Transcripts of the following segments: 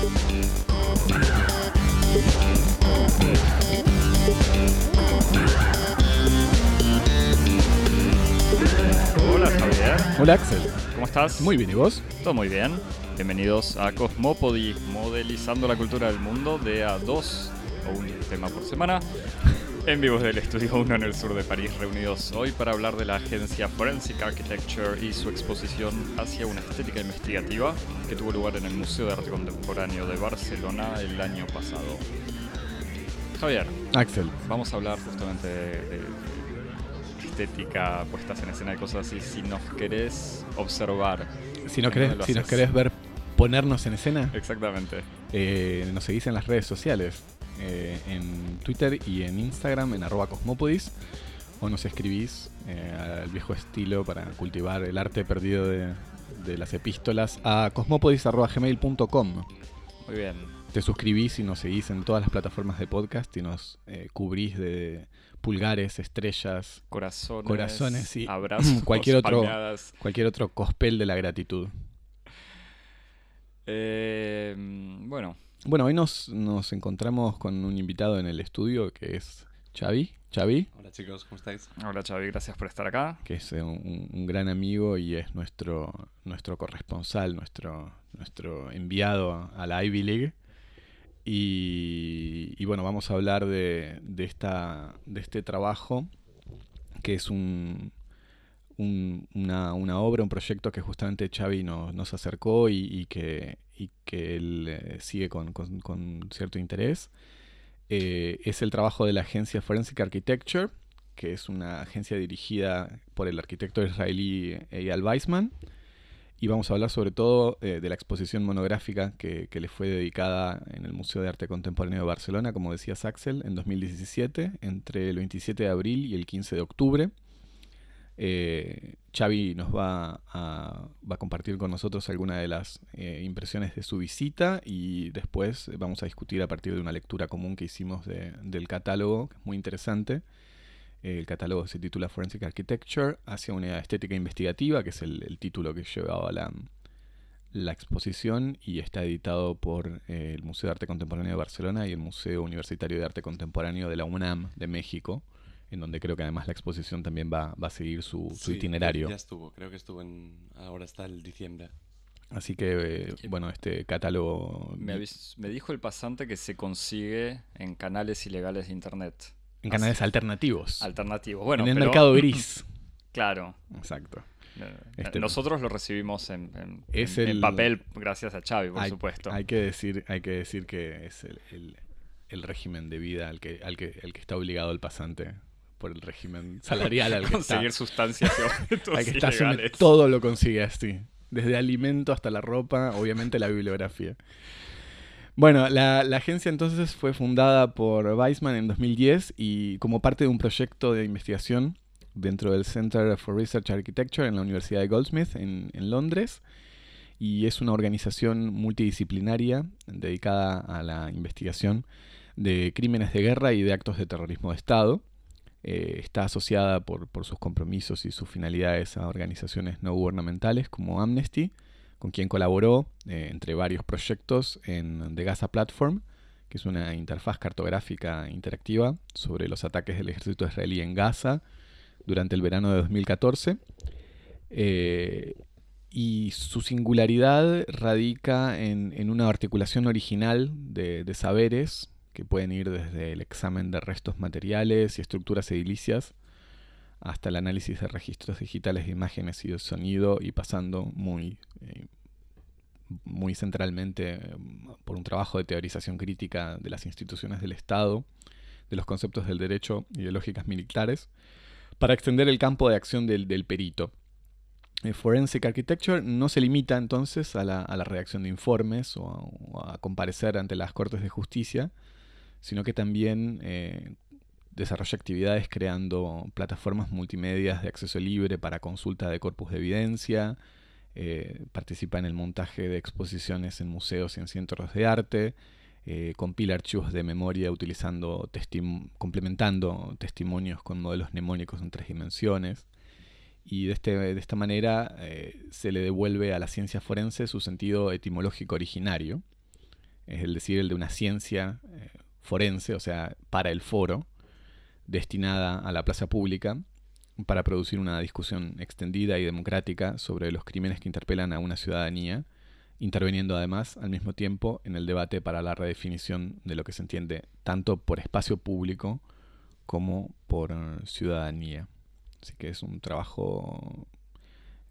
Hola Javier, Hola Axel. ¿cómo estás? Muy bien, ¿y vos? Todo muy bien. Bienvenidos a Cosmopody, modelizando la cultura del mundo de a dos o un tema por semana. En vivo del Estudio 1 en el sur de París, reunidos hoy para hablar de la agencia Forensic Architecture y su exposición hacia una estética investigativa que tuvo lugar en el Museo de Arte Contemporáneo de Barcelona el año pasado. Javier, Axel. vamos a hablar justamente de, de estética, puestas en escena y cosas así. Si nos querés observar, Si, no ¿En querés, si nos querés ver ponernos en escena, exactamente. eh, nos seguís en las redes sociales. Eh, en Twitter y en Instagram en arroba cosmopodis. O nos escribís eh, al viejo estilo para cultivar el arte perdido de, de las epístolas a cosmopodis.gmail.com. Muy bien. Te suscribís y nos seguís en todas las plataformas de podcast y nos eh, cubrís de pulgares, estrellas, Corazones, Corazones y abrazos, cualquier otro- palmeadas. cualquier otro cospel de la gratitud. Eh, bueno, Bueno, hoy nos, nos encontramos con un invitado en el estudio que es Xavi. Xavi, Hola chicos, ¿cómo estáis? hola Xavi, gracias por estar acá. que es eh, un, un gran amigo y es nuestro, nuestro corresponsal, nuestro, nuestro enviado a la Ivy League. Y, y bueno, vamos a hablar de, de, esta, de este trabajo, que es un, un- una, obra, un proyecto que justamente Xavi nos, nos acercó y, que, y que él eh, sigue con, con- con cierto interés. Eh, es el trabajo de la agencia Forensic Architecture, que es una agencia dirigida por el arquitecto israelí Eyal Weizman. Y vamos a hablar sobre todo eh, de la exposición monográfica que, que le fue dedicada en el Museo de Arte Contemporáneo de Barcelona, como decía Axel, en 2017, entre el 27 de abril y el 15 de octubre. Eh, Xavi nos va a, compartir con nosotros algunas de las eh, impresiones de su visita y después vamos a discutir a partir de una lectura común que hicimos de- del catálogo, que es muy interesante. El catálogo se titula Forensic Architecture hacia una estética investigativa, que es el, título que llevaba la, la exposición y está editado por eh, el Museo de Arte Contemporáneo de Barcelona y el Museo Universitario de Arte Contemporáneo de la UNAM de México, en donde creo que además la exposición también va, va a seguir su, Sí, itinerario. Ya, estuvo, creo que estuvo en. Ahora está el diciembre. Así que, eh, bueno, este catálogo Me, avis- me dijo el pasante que se consigue en canales ilegales de internet. en canales alternativos, Alternativos. Bueno, en el pero- mercado gris. Claro. Exacto. Eh, Este- Nosotros lo recibimos en, en- Es en- en el- papel gracias a Xavi, por hay, supuesto. Hay que decir, hay que decir que es el, el- el régimen de vida al que, al que, el que está obligado el pasante por el régimen salarial al que está. Conseguir sustancias y objetos al que está asume- ilegales. todo lo consigue así. Desde alimento hasta la ropa, obviamente la bibliografía. Bueno, la, la agencia entonces fue fundada por Weissman en 2010 y como parte de un proyecto de investigación dentro del Center for Research Architecture en la Universidad de Goldsmith en, en Londres. Y es una organización multidisciplinaria dedicada a la investigación de crímenes de guerra y de actos de terrorismo de Estado. Eh, está asociada por, sus compromisos y sus finalidades a organizaciones no gubernamentales como Amnesty, con quien colaboró eh, entre varios proyectos en The Gaza Platform, que es una interfaz cartográfica interactiva sobre los ataques del ejército israelí en Gaza durante el verano de 2014. Eh, y su singularidad radica en, una articulación original de saberes pueden ir desde el examen de restos materiales y estructuras edilicias hasta el análisis de registros digitales de imágenes y de sonido y pasando muy, eh, muy centralmente eh, por un trabajo de teorización crítica de las instituciones del Estado, de los conceptos del derecho y de lógicas militares, para extender el campo de acción del, del perito. Eh, Forensic Architecture no se limita entonces a la, a la redacción de informes o a comparecer ante las Cortes de Justicia, sino que también eh, desarrolla actividades creando plataformas multimedias de acceso libre para consulta de corpus de evidencia, eh, participa en el montaje de exposiciones en museos y en centros de arte, eh, compila archivos de memoria utilizando testim complementando testimonios con modelos mnemónicos en tres dimensiones. Y de, este, de esta manera se le devuelve a la ciencia forense su sentido etimológico originario. es decir, el de una ciencia forense, o sea, para el foro, destinada a la plaza pública, para producir una discusión extendida y democrática sobre los crímenes que interpelan a una ciudadanía, interviniendo además al mismo tiempo en el debate para la redefinición de lo que se entiende tanto por espacio público como por ciudadanía. Así que es un trabajo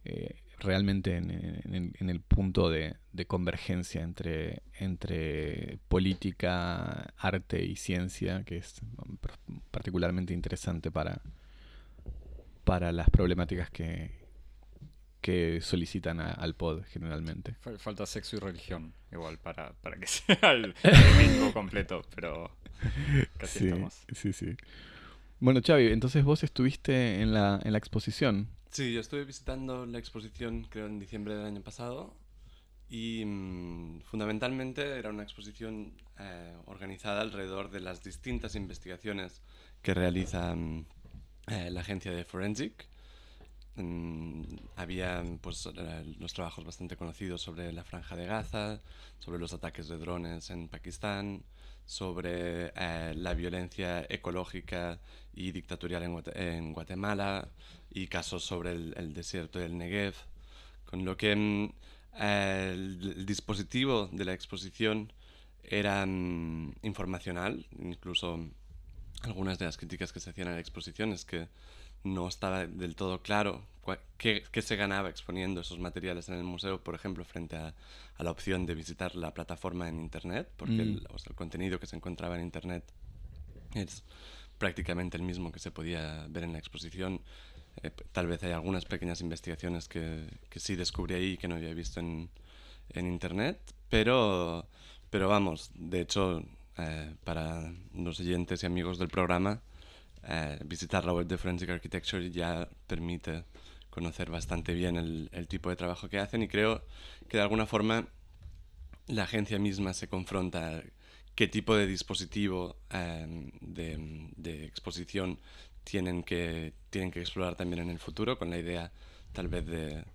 eh, realmente en, el punto de, convergencia entre, entre política, arte y ciencia, que es particularmente interesante para, para las problemáticas que, que solicitan al pod generalmente. Falta sexo y religión, igual, para, para que sea el, el completo, pero casi estamos. Sí, sí. Bueno, Xavi, entonces vos estuviste en la, en la exposición. Sí, yo estuve visitando la exposición creo en diciembre del año pasado y mm, fundamentalmente era una exposición eh, organizada alrededor de las distintas investigaciones que realiza mm, eh, la agencia de Forensic. Mm, había pues, eh, los trabajos bastante conocidos sobre la franja de Gaza, sobre los ataques de drones en Pakistán, sobre la violencia ecológica y dictatorial en, Guatemala y casos sobre el, desierto del Negev, con lo que mm, el, dispositivo de la exposición era mm, informacional, incluso algunas de las críticas que se hacían a la exposición es que no estaba del todo claro qué, se ganaba exponiendo esos materiales en el museo, por ejemplo, frente a, la opción de visitar la plataforma en Internet, porque el, mm. el, contenido que se encontraba en Internet es prácticamente el mismo que se podía ver en la exposición. Eh, tal vez hay algunas pequeñas investigaciones que, que, sí descubrí ahí que no había visto en, en internet, pero, pero vamos, de hecho, eh, para los oyentes y amigos del programa, eh, visitar la web de Forensic Architecture ya permite conocer bastante bien el, tipo de trabajo que hacen y creo que de alguna forma la agencia misma se confronta qué tipo de dispositivo em, de, exposición tienen que, tienen que explorar también en el futuro, con la idea tal vez de,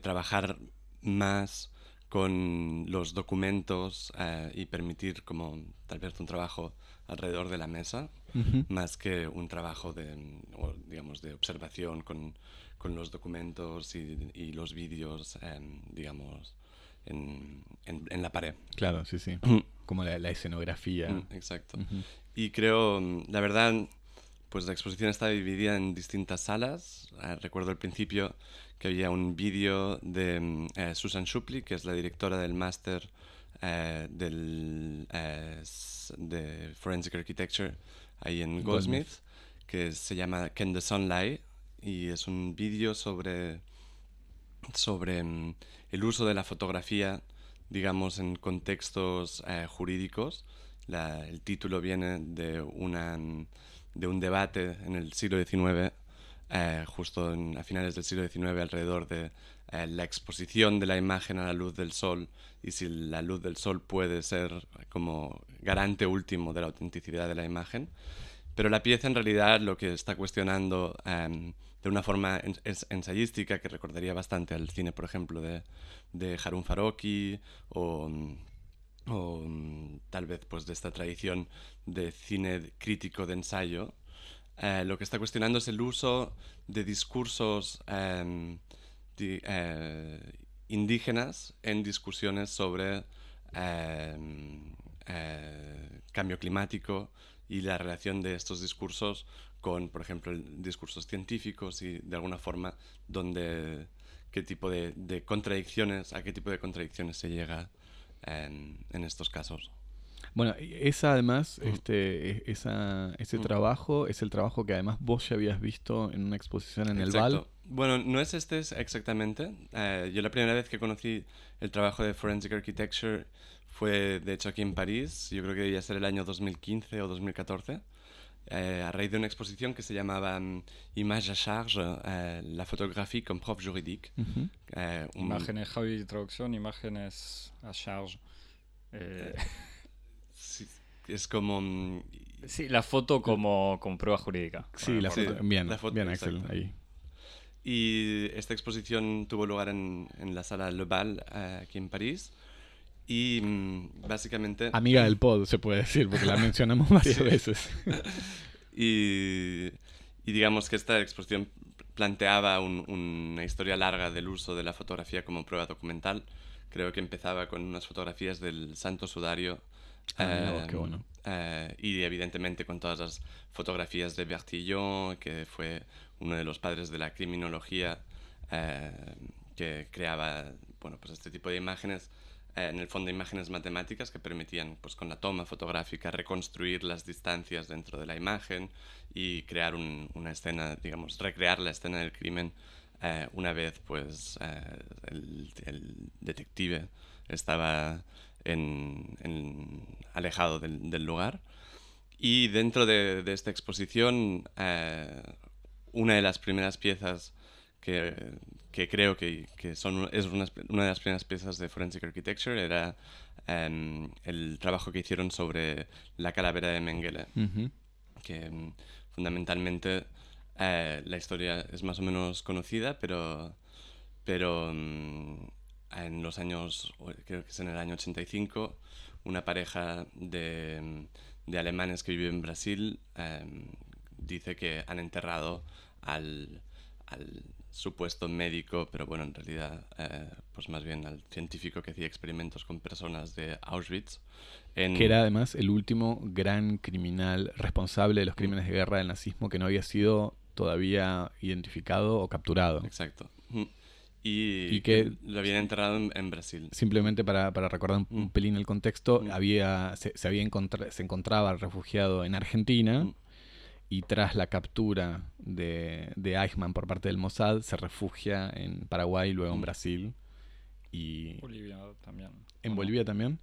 trabajar más con los documentos eh, y permitir como tal vez un trabajo alrededor de la mesa, más que un trabajo de, digamos, de observación con, con los documentos y, y los vídeos, digamos, en, en, la pared. Claro, sí, sí. Como la, escenografía. Mm, exacto. Y creo, la verdad, pues la exposición está dividida en distintas salas. Ah, recuerdo al principio que había un vídeo de mm, eh, Susan Shupley, que es la directora del máster eh, del, eh, de Forensic Architecture ahí en Goldsmith, que se llama Can the Sun Lie? Y es un vídeo sobre, sobre mm, el uso de la fotografía, digamos, en contextos eh, jurídicos. el título viene de, una, de un debate en el siglo XIX, justo a finales del siglo XIX, alrededor de eh, la exposición de la imagen a la luz del sol y si la luz del sol puede ser como garante último de la autenticidad de la imagen. Pero la pieza en realidad lo que está cuestionando em, de una forma ensayística que recordaría bastante al cine, por ejemplo, de, de Harun Farocki o, o, tal vez pues, de esta tradición de cine crítico de ensayo. Eh, lo que está cuestionando es el uso de discursos eh, indígenas en discusiones sobre em, eh, cambio climático y la relación de estos discursos con, por ejemplo, discursos científicos y de alguna forma donde qué tipo de, contradicciones, a qué tipo de contradicciones se llega en, estos casos. Bueno, esa además, este, e, esa, ese trabajo es el trabajo que además vos ya habías visto en una exposición en el VAL. Bueno, no es este exactamente. Eh, yo la primera vez que conocí el trabajo de Forensic Architecture fue, de hecho, aquí en París. Yo creo que debía ser el año 2015 o 2014. Eh, a raíz de una exposición que se llamaba um, Image à charge, eh, la fotografía comme prof juridique. Eh, imágenes, Javi, traducción, imágenes a charge. es como... Um, sí, la foto como, como prueba jurídica. Sí, la foto, bien, la foto, bien Axel, ahí. Y esta exposición tuvo lugar en, en la sala Le Bal, aquí en París. Y mm, básicamente... Amiga del pod, se puede decir, porque la mencionamos varias veces. y, y, digamos que esta exposición planteaba una historia larga del uso de la fotografía como prueba documental. Creo que empezaba con unas fotografías del Santo Sudario. Ah, qué bueno. Eh, y evidentemente con todas las fotografías de Bertillon, que fue uno de los padres de la criminología, eh, que creaba bueno, pues este tipo de imágenes, eh, en el fondo imágenes matemáticas que permitían pues, con la toma fotográfica reconstruir las distancias dentro de la imagen y crear una escena, digamos, recrear la escena del crimen una vez pues, el, el detective estaba en, alejado del, lugar. Y dentro de, esta exposición, eh, una de las primeras piezas que, que creo que, que, son, es una, una, de las primeras piezas de Forensic Architecture era em, el trabajo que hicieron sobre la calavera de Mengele, que em, fundamentalmente eh, la historia es más o menos conocida, pero, pero em, en los años, creo que es en el año 85, una pareja de, de alemanes que vive en Brasil em, dice que han enterrado al, al, supuesto médico, pero bueno, en realidad, eh, pues más bien al científico que hacía experimentos con personas de Auschwitz. Que era además el último gran criminal responsable de los crímenes de guerra del nazismo que no había sido todavía identificado o capturado. Exacto. Y, que lo habían enterrado en, Brasil. Simplemente para, para recordar un, mm. pelín el contexto, mm. había, se, había se encontraba refugiado en Argentina mm. y tras la captura de, de Eichmann por parte del Mossad, se refugia en Paraguay y luego en Brasil. Y Bolivia también. ¿En Bolivia también?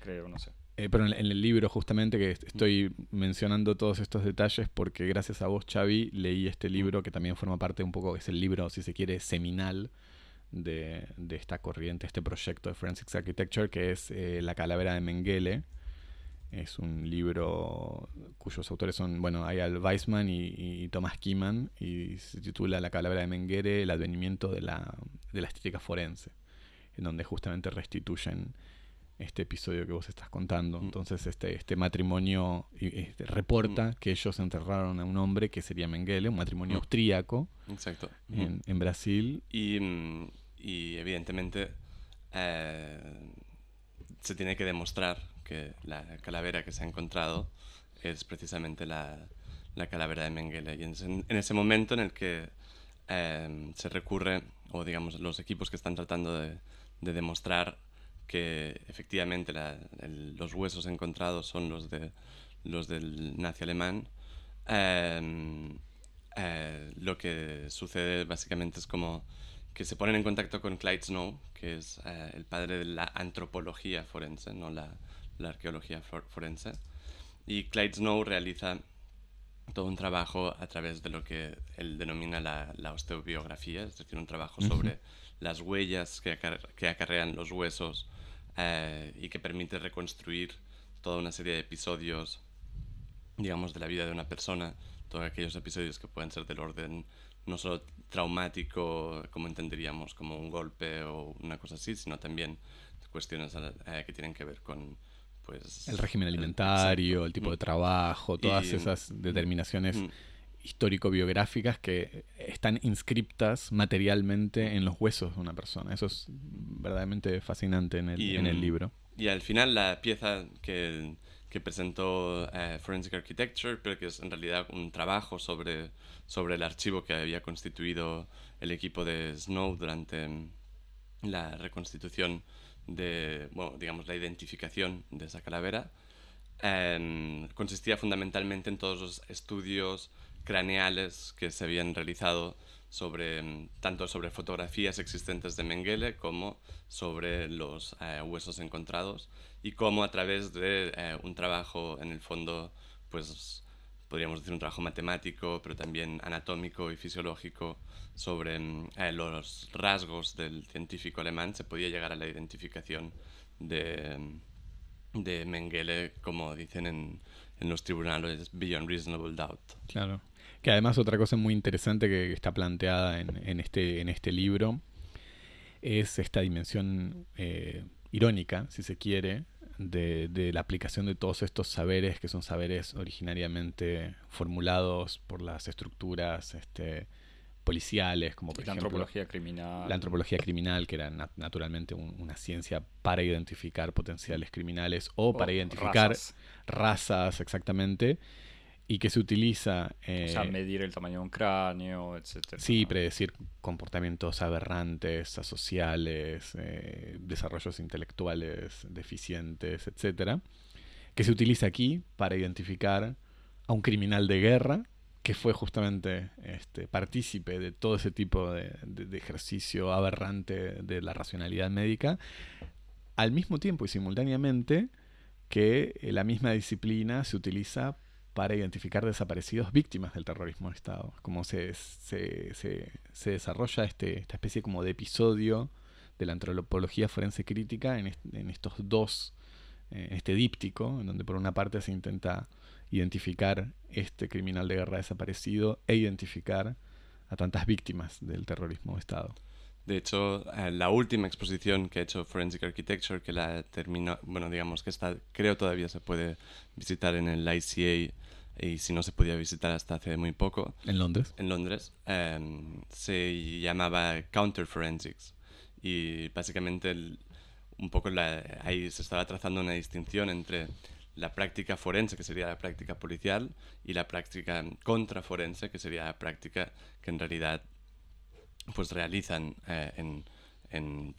Creo, no sé. Eh, pero en, el libro justamente que estoy mencionando todos estos detalles porque gracias a vos, Xavi, leí este libro que también forma parte un poco, es el libro, si se quiere, seminal de, esta corriente, este proyecto de Forensics Architecture, que es eh, La Calavera de Mengele. Es un libro cuyos autores son, bueno, Ayal Weissman y, Thomas Kieman, y se titula La Calavera de Mengele, el advenimiento de la, de la estética forense, en donde justamente restituyen este episodio que vos estás contando. Mm. Entonces, este, este matrimonio este, reporta mm. que ellos enterraron a un hombre que sería Mengele, un matrimonio mm. austríaco. Exacto. En, en Brasil. Y, y evidentemente eh, se tiene que demostrar que la calavera que se ha encontrado es precisamente la, la calavera de Mengele. Y en, ese momento en el que eh, se recurre, o digamos los equipos que están tratando de, de demostrar que efectivamente los huesos encontrados son los, de, los del nazi alemán, em, eh, lo que sucede básicamente es como que se ponen en contacto con Clyde Snow, que es eh, el padre de la antropología forense, no la, la arqueología forense. Y Clyde Snow realiza todo un trabajo a través de lo que él denomina la, la osteobiografía, es decir, un trabajo sobre las huellas que, que acarrean los huesos eh, y que permite reconstruir toda una serie de episodios, digamos, de la vida de una persona, todos aquellos episodios que pueden ser del orden no solo traumático, como entenderíamos, como un golpe o una cosa así, sino también cuestiones eh, que tienen que ver con pues el régimen alimentario, el, tipo de mm. trabajo, todas esas determinaciones mm histórico-biográficas que están inscriptas materialmente en los huesos de una persona. Eso es verdaderamente fascinante en el, en el libro. Y al final la pieza que, que presentó eh, Forensic Architecture, pero que es en realidad un trabajo sobre, sobre el archivo que había constituido el equipo de Snow durante la reconstitución de, bueno, digamos, la identificación de esa calavera, eh, consistía fundamentalmente en todos los estudios craneales que se habían realizado sobre, mm, tanto sobre fotografías existentes de Mengele como sobre los eh, huesos encontrados y cómo a través de eh, un trabajo en el fondo pues podríamos decir un trabajo matemático pero también anatómico y fisiológico sobre mm, eh, los rasgos del científico alemán se podía llegar a la identificación de, mm, de Mengele como dicen en, en los tribunales beyond reasonable doubt. Claro. Que además otra cosa muy interesante que está planteada en, este, en este libro es esta dimensión eh, irónica, si se quiere, de, de, la aplicación de todos estos saberes que son saberes originariamente formulados por las estructuras este, policiales, como por la ejemplo antropología criminal. la antropología criminal, que era nat- naturalmente un- una ciencia para identificar potenciales criminales o, para identificar razas. razas exactamente, y que se utiliza... eh, o sea, medir el tamaño de un cráneo, etcétera. Sí, predecir comportamientos aberrantes, asociales, eh, desarrollos intelectuales deficientes, etcétera, que se utiliza aquí para identificar a un criminal de guerra que fue justamente este, partícipe de todo ese tipo de, de- de ejercicio aberrante de la racionalidad médica, al mismo tiempo y simultáneamente que la misma disciplina se utiliza para identificar desaparecidos víctimas del terrorismo de Estado. Como se, se, se- se desarrolla este, esta especie como de episodio de la antropología forense crítica en, est- en estos dos, eh, en este díptico, en donde por una parte se intenta identificar este criminal de guerra desaparecido e identificar a tantas víctimas del terrorismo de Estado. De hecho, eh, la última exposición que ha hecho Forensic Architecture, que la terminó, bueno, digamos que está, creo todavía se puede visitar en el ICA y si no se podía visitar hasta hace muy poco, En Londres. en Londres, em, se llamaba Counter Forensics. Y básicamente el- un poco la- ahí se estaba trazando una distinción entre la práctica forense, que sería la práctica policial, y la práctica contraforense, que sería la práctica que en realidad pues realizan eh, en, en,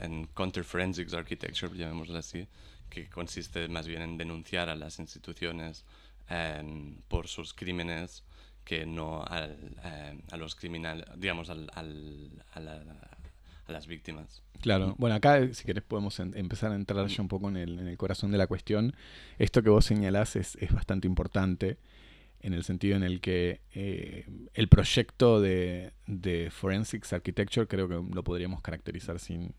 en Counter Forensics Architecture, llamémoslo así, que consiste más bien en denunciar a las instituciones em, por sus crímenes que no al, em, a los criminales, digamos, al, al- a, la- a las víctimas. Claro. Bueno, acá, si querés, podemos en- empezar a entrar ya un poco en el, en el corazón de la cuestión. Esto que vos señalás es, es bastante importante en el sentido en el que eh, el proyecto de, de Forensics Architecture creo que lo podríamos caracterizar sin,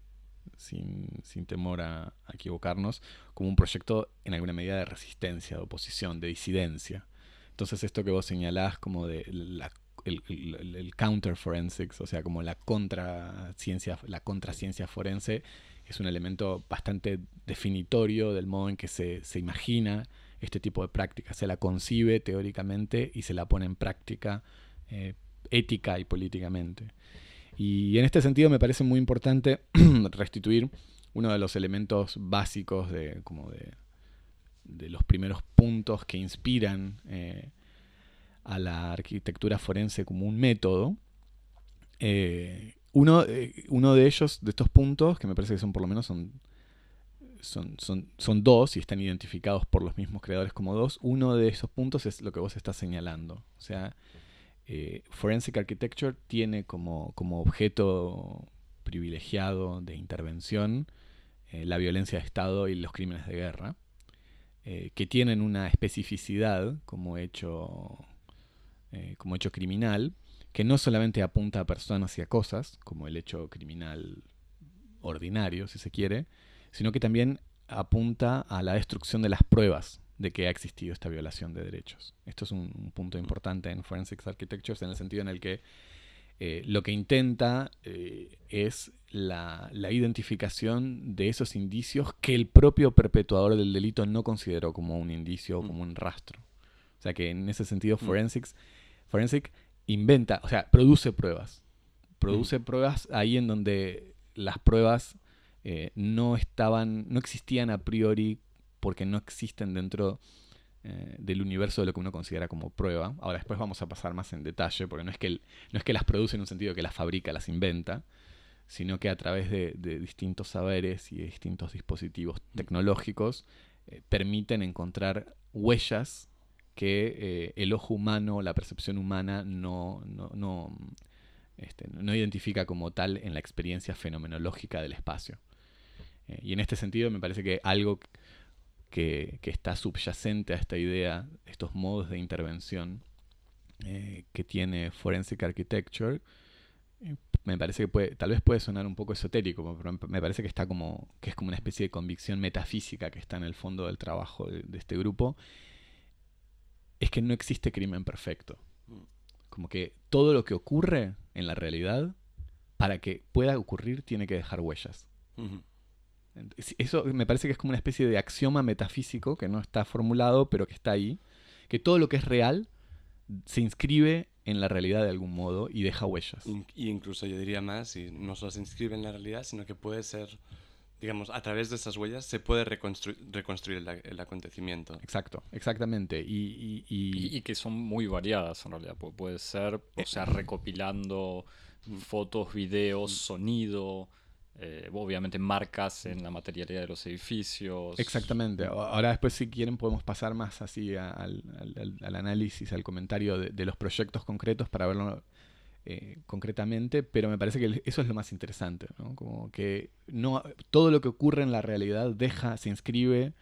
sin, sin temor a, equivocarnos como un proyecto en alguna medida de resistencia, de oposición, de disidencia. Entonces esto que vos señalás como de la el, el- el counter forensics, o sea, como la contraciencia, la contraciencia forense, es un elemento bastante definitorio del modo en que se, se imagina este tipo de práctica. Se la concibe teóricamente y se la pone en práctica eh, ética y políticamente. Y en este sentido me parece muy importante restituir uno de los elementos básicos de, como de, de los primeros puntos que inspiran eh, a la arquitectura forense como un método. Eh, uno, eh, uno de ellos, de estos puntos, que me parece que son por lo menos son, son, son, son dos y están identificados por los mismos creadores como dos, uno de esos puntos es lo que vos estás señalando. O sea, eh, Forensic Architecture tiene como, objeto privilegiado de intervención eh, la violencia de Estado y los crímenes de guerra, eh, que tienen una especificidad como hecho, como hecho criminal, que no solamente apunta a personas y a cosas, como el hecho criminal ordinario, si se quiere, sino que también apunta a la destrucción de las pruebas de que ha existido esta violación de derechos. Esto es un, un punto importante en Forensics Architectures en el sentido en el que eh, lo que intenta eh, es la, la identificación de esos indicios que el propio perpetuador del delito no consideró como un indicio o Mm. como un rastro. O sea que en ese sentido Mm. Forensics, Forensic inventa, o sea, produce pruebas. Produce Mm. pruebas ahí en donde las pruebas eh, no estaban, no existían a priori porque no existen dentro eh, del universo de lo que uno considera como prueba. Ahora después vamos a pasar más en detalle, porque no es que, no es que las produce en un sentido que las fabrica, las inventa, sino que a través de, de distintos saberes y de distintos dispositivos tecnológicos eh, permiten encontrar huellas que eh, el ojo humano, la percepción humana no, no, no, este, no identifica como tal en la experiencia fenomenológica del espacio. Eh, y en este sentido me parece que algo que, está subyacente a esta idea, estos modos de intervención eh, que tiene Forensic Architecture, eh, me parece que tal vez puede sonar un poco esotérico, pero me- parece que está como, que es como una especie de convicción metafísica que está en el fondo del trabajo de, este grupo, es que no existe crimen perfecto. Como que todo lo que ocurre en la realidad, para que pueda ocurrir, tiene que dejar huellas. Ujú. Eso me parece que es como una especie de axioma metafísico que no está formulado, pero que está ahí, que todo lo que es real se inscribe en la realidad de algún modo y deja huellas. Y incluso yo diría más, y no solo se inscribe en la realidad, sino que puede ser, digamos, a través de esas huellas se puede reconstruir el, acontecimiento. Exacto, exactamente. Y, y, que son muy variadas en realidad. puede ser, o sea, recopilando mm. fotos, videos, mm. sonido eh, obviamente marcas en la materialidad de los edificios. Exactamente. Ahora después si quieren podemos pasar más así al, análisis, al comentario de, los proyectos concretos para verlo eh, concretamente, pero me parece que eso es lo más interesante, Como que no, todo lo que ocurre en la realidad deja, se inscribe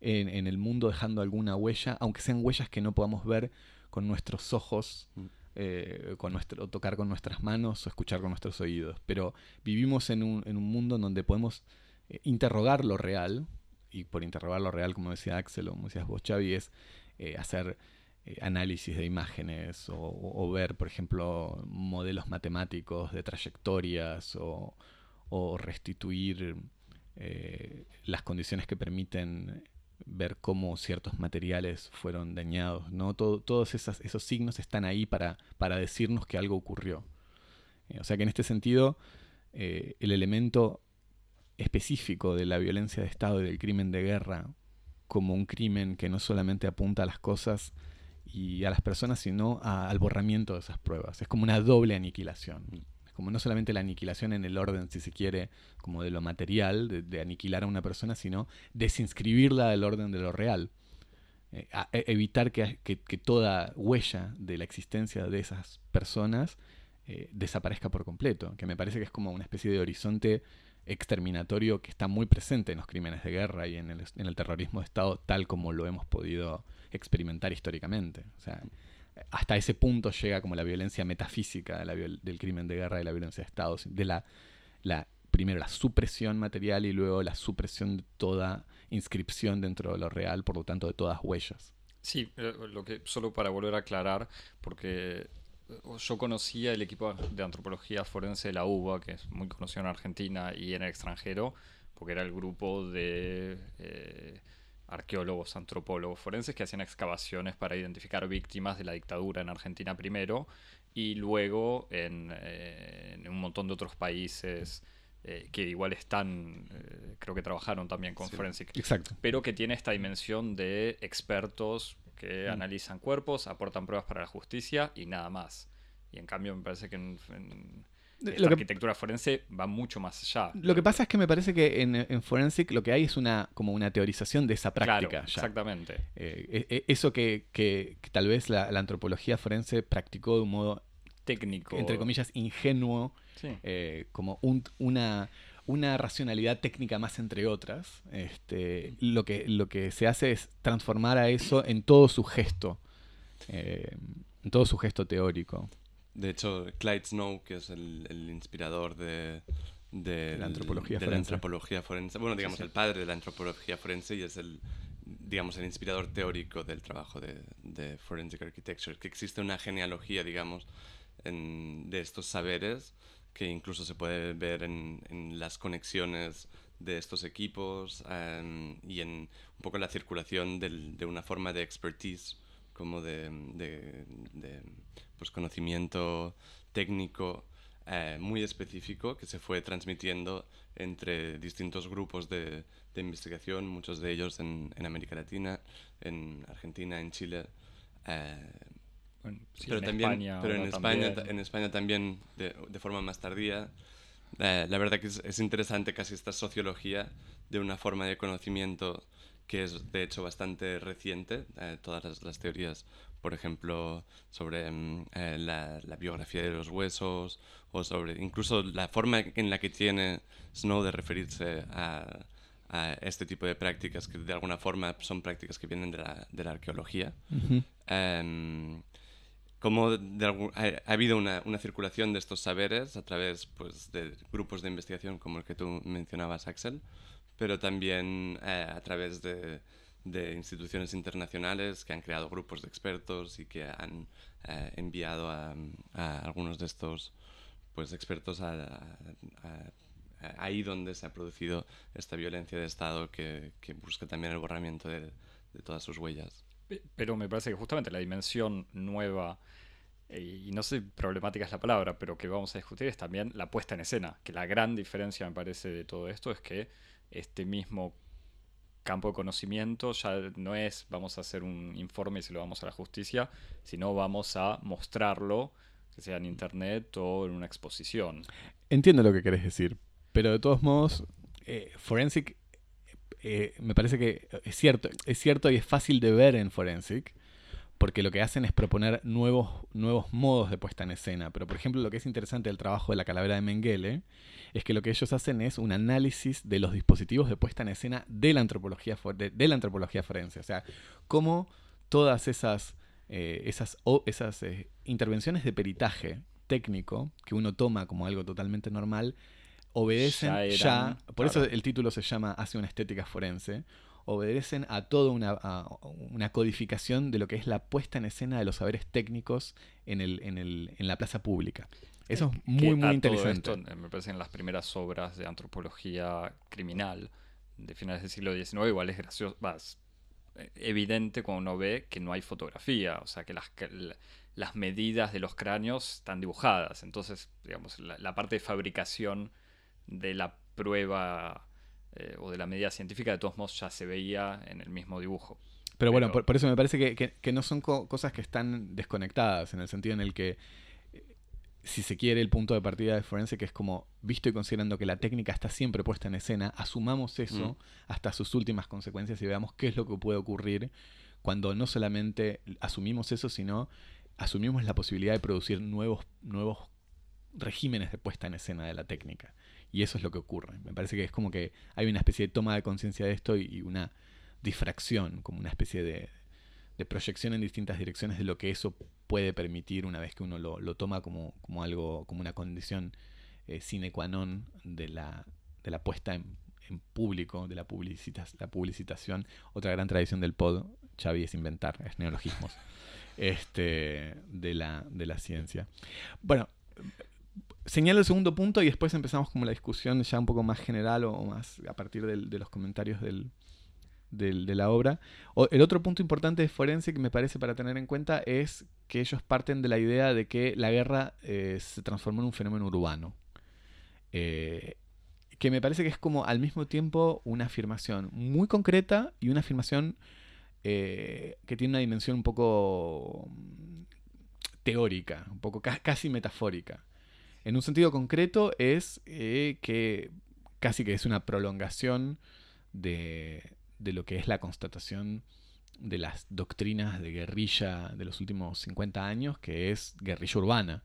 en, en el mundo dejando alguna huella, aunque sean huellas que no podamos ver con nuestros ojos. Mm. Eh, con nuestro, tocar con nuestras manos o escuchar con nuestros oídos. Pero vivimos en un, en un mundo en donde podemos eh, interrogar lo real, y por interrogar lo real, como decía Axel o como decías vos, Xavi, es eh, hacer análisis de imágenes o, ver, por ejemplo, modelos matemáticos de trayectorias o restituir las condiciones que permiten ver cómo ciertos materiales fueron dañados, ¿no? todos esos signos están ahí para, para decirnos que algo ocurrió. Eh, o sea que en este sentido, eh, el elemento específico de la violencia de Estado y del crimen de guerra como un crimen que no solamente apunta a las cosas y a las personas, sino al borramiento de esas pruebas. Es como una doble aniquilación como no solamente la aniquilación en el orden, si se quiere, como de lo material, de, aniquilar a una persona, sino desinscribirla del orden de lo real. Eh, e, evitar que, toda huella de la existencia de esas personas eh, desaparezca por completo, que me parece que es como una especie de horizonte exterminatorio que está muy presente en los crímenes de guerra y en el, en el terrorismo de Estado tal como lo hemos podido experimentar históricamente. O sea, hasta ese punto llega como la violencia metafísica del crimen de guerra y la violencia de Estado, de la, la, primero la supresión material y luego la supresión de toda inscripción dentro de lo real, por lo tanto de todas huellas. Sí, eh, lo que solo para volver a aclarar, porque eh, yo conocía el equipo de antropología forense de la UBA, que es muy conocido en Argentina y en el extranjero, porque era el grupo de eh, arqueólogos, antropólogos forenses que hacían excavaciones para identificar víctimas de la dictadura en Argentina primero y luego en, eh, un montón de otros países eh, que igual están, eh, creo que trabajaron también con Forensic. Exacto. Pero que tiene esta dimensión de expertos que mm. analizan cuerpos, aportan pruebas para la justicia y nada más. Y en cambio me parece que en la arquitectura forense va mucho más allá. Lo que pasa es que me parece que en, Forensic lo que hay es una como una teorización de esa práctica. Exactamente. Eh, e, e, eso que, tal vez la, antropología forense practicó de un modo técnico. Entre comillas, ingenuo. Eh, como una, una racionalidad técnica más entre otras. Este, lo, que, lo que se hace es transformar a eso en todo su gesto. Eh, en todo su gesto teórico. De hecho, Clyde Snow, que es el, inspirador de, la antropología de forense. antropología forense. Bueno, digamos, el padre de la antropología forense y es el, digamos, el inspirador teórico del trabajo de, de Forensic Architecture. Que existe una genealogía, digamos, de estos saberes que incluso se puede ver en, en las conexiones de estos equipos em, y en un poco la circulación del, de una forma de expertise como de, de pues, conocimiento técnico eh, muy específico que se fue transmitiendo entre distintos grupos de, de investigación, muchos de ellos en, en, América Latina, en Argentina, en Chile. Eh, pero en también, España, pero en España, también. en España también de, de forma más tardía. Eh, la verdad que es, es, interesante casi esta sociología de una forma de conocimiento que es de hecho bastante reciente. todas las, las, teorías por ejemplo, sobre mm, eh, la, biografía de los huesos o sobre incluso la forma en la que tiene Snow de referirse a, este tipo de prácticas que de alguna forma son prácticas que vienen de la, de la arqueología. Em, como ha, habido una, una, circulación de estos saberes a través pues, de grupos de investigación como el que tú mencionabas, Axel, pero también eh, a través de de instituciones internacionales que han creado grupos de expertos y que han eh, enviado a, algunos de estos pues, expertos a, eh, ahí donde se ha producido esta violencia de Estado que, que busca también el borramiento de, de, todas sus huellas. Pero me parece que justamente la dimensión nueva, eh, y no sé problemática es la palabra, pero que vamos a discutir es también la puesta en escena, que la gran diferencia me parece de todo esto es que este mismo campo de conocimiento ya no es vamos a hacer un informe y se lo vamos a la justicia, sino vamos a mostrarlo, que sea en internet o en una exposición. Entiendo lo que querés decir, pero de todos modos, eh, Forensic eh, me parece que es cierto, es cierto y es fácil de ver en Forensic, porque lo que hacen es proponer nuevos, nuevos modos de puesta en escena. Pero, por ejemplo, lo que es interesante del trabajo de la calavera de Mengele es que lo que ellos hacen es un análisis de los dispositivos de puesta en escena de la antropología, de, la antropología forense. O sea, cómo todas esas, eh, esas, esas intervenciones de peritaje técnico que uno toma como algo totalmente normal obedecen ya, por eso el título se llama Hace una estética forense, obedecen a toda una, una, codificación de lo que es la puesta en escena de los saberes técnicos en, el, en, el, en la plaza pública. Eso es muy, muy interesante. Esto, me parece en las primeras obras de antropología criminal de finales del siglo XIX, igual es gracioso, evidente cuando uno ve que no hay fotografía, o sea, que las, las medidas de los cráneos están dibujadas. Entonces, digamos, la parte de fabricación de la prueba eh, o de la medida científica, de todos modos ya se veía en el mismo dibujo. Pero, bueno, por, eso me parece que, no son cosas que están desconectadas, en el sentido en el que, eh, si se quiere, el punto de partida de Forense, que es como, visto y considerando que la técnica está siempre puesta en escena, asumamos eso mm. hasta sus últimas consecuencias y veamos qué es lo que puede ocurrir cuando no solamente asumimos eso, sino asumimos la posibilidad de producir nuevos, nuevos regímenes de puesta en escena de la técnica. Y eso es lo que ocurre. Me parece que es como que hay una especie de toma de conciencia de esto y, una difracción, como una especie de, proyección en distintas direcciones de lo que eso puede permitir una vez que uno lo, toma como, como, algo, como una condición eh, sine qua non de la, de la puesta en, público, de la, la publicitación. Otra gran tradición del pod, Xavi, es inventar, es neologismos. Este, de la, de la ciencia. Bueno, señalo el segundo punto y después empezamos como la discusión ya un poco más general o más a partir de los comentarios del, de la obra. el otro punto importante de Forense que me parece para tener en cuenta es que ellos parten de la idea de que la guerra eh, se transformó en un fenómeno urbano. Eh, que me parece que es como al mismo tiempo una afirmación muy concreta y una afirmación eh, que tiene una dimensión un poco mm, teórica, un poco casi metafórica. En un sentido concreto es eh, que casi que es una prolongación de, lo que es la constatación de las doctrinas de guerrilla de los últimos 50 años, que es guerrilla urbana.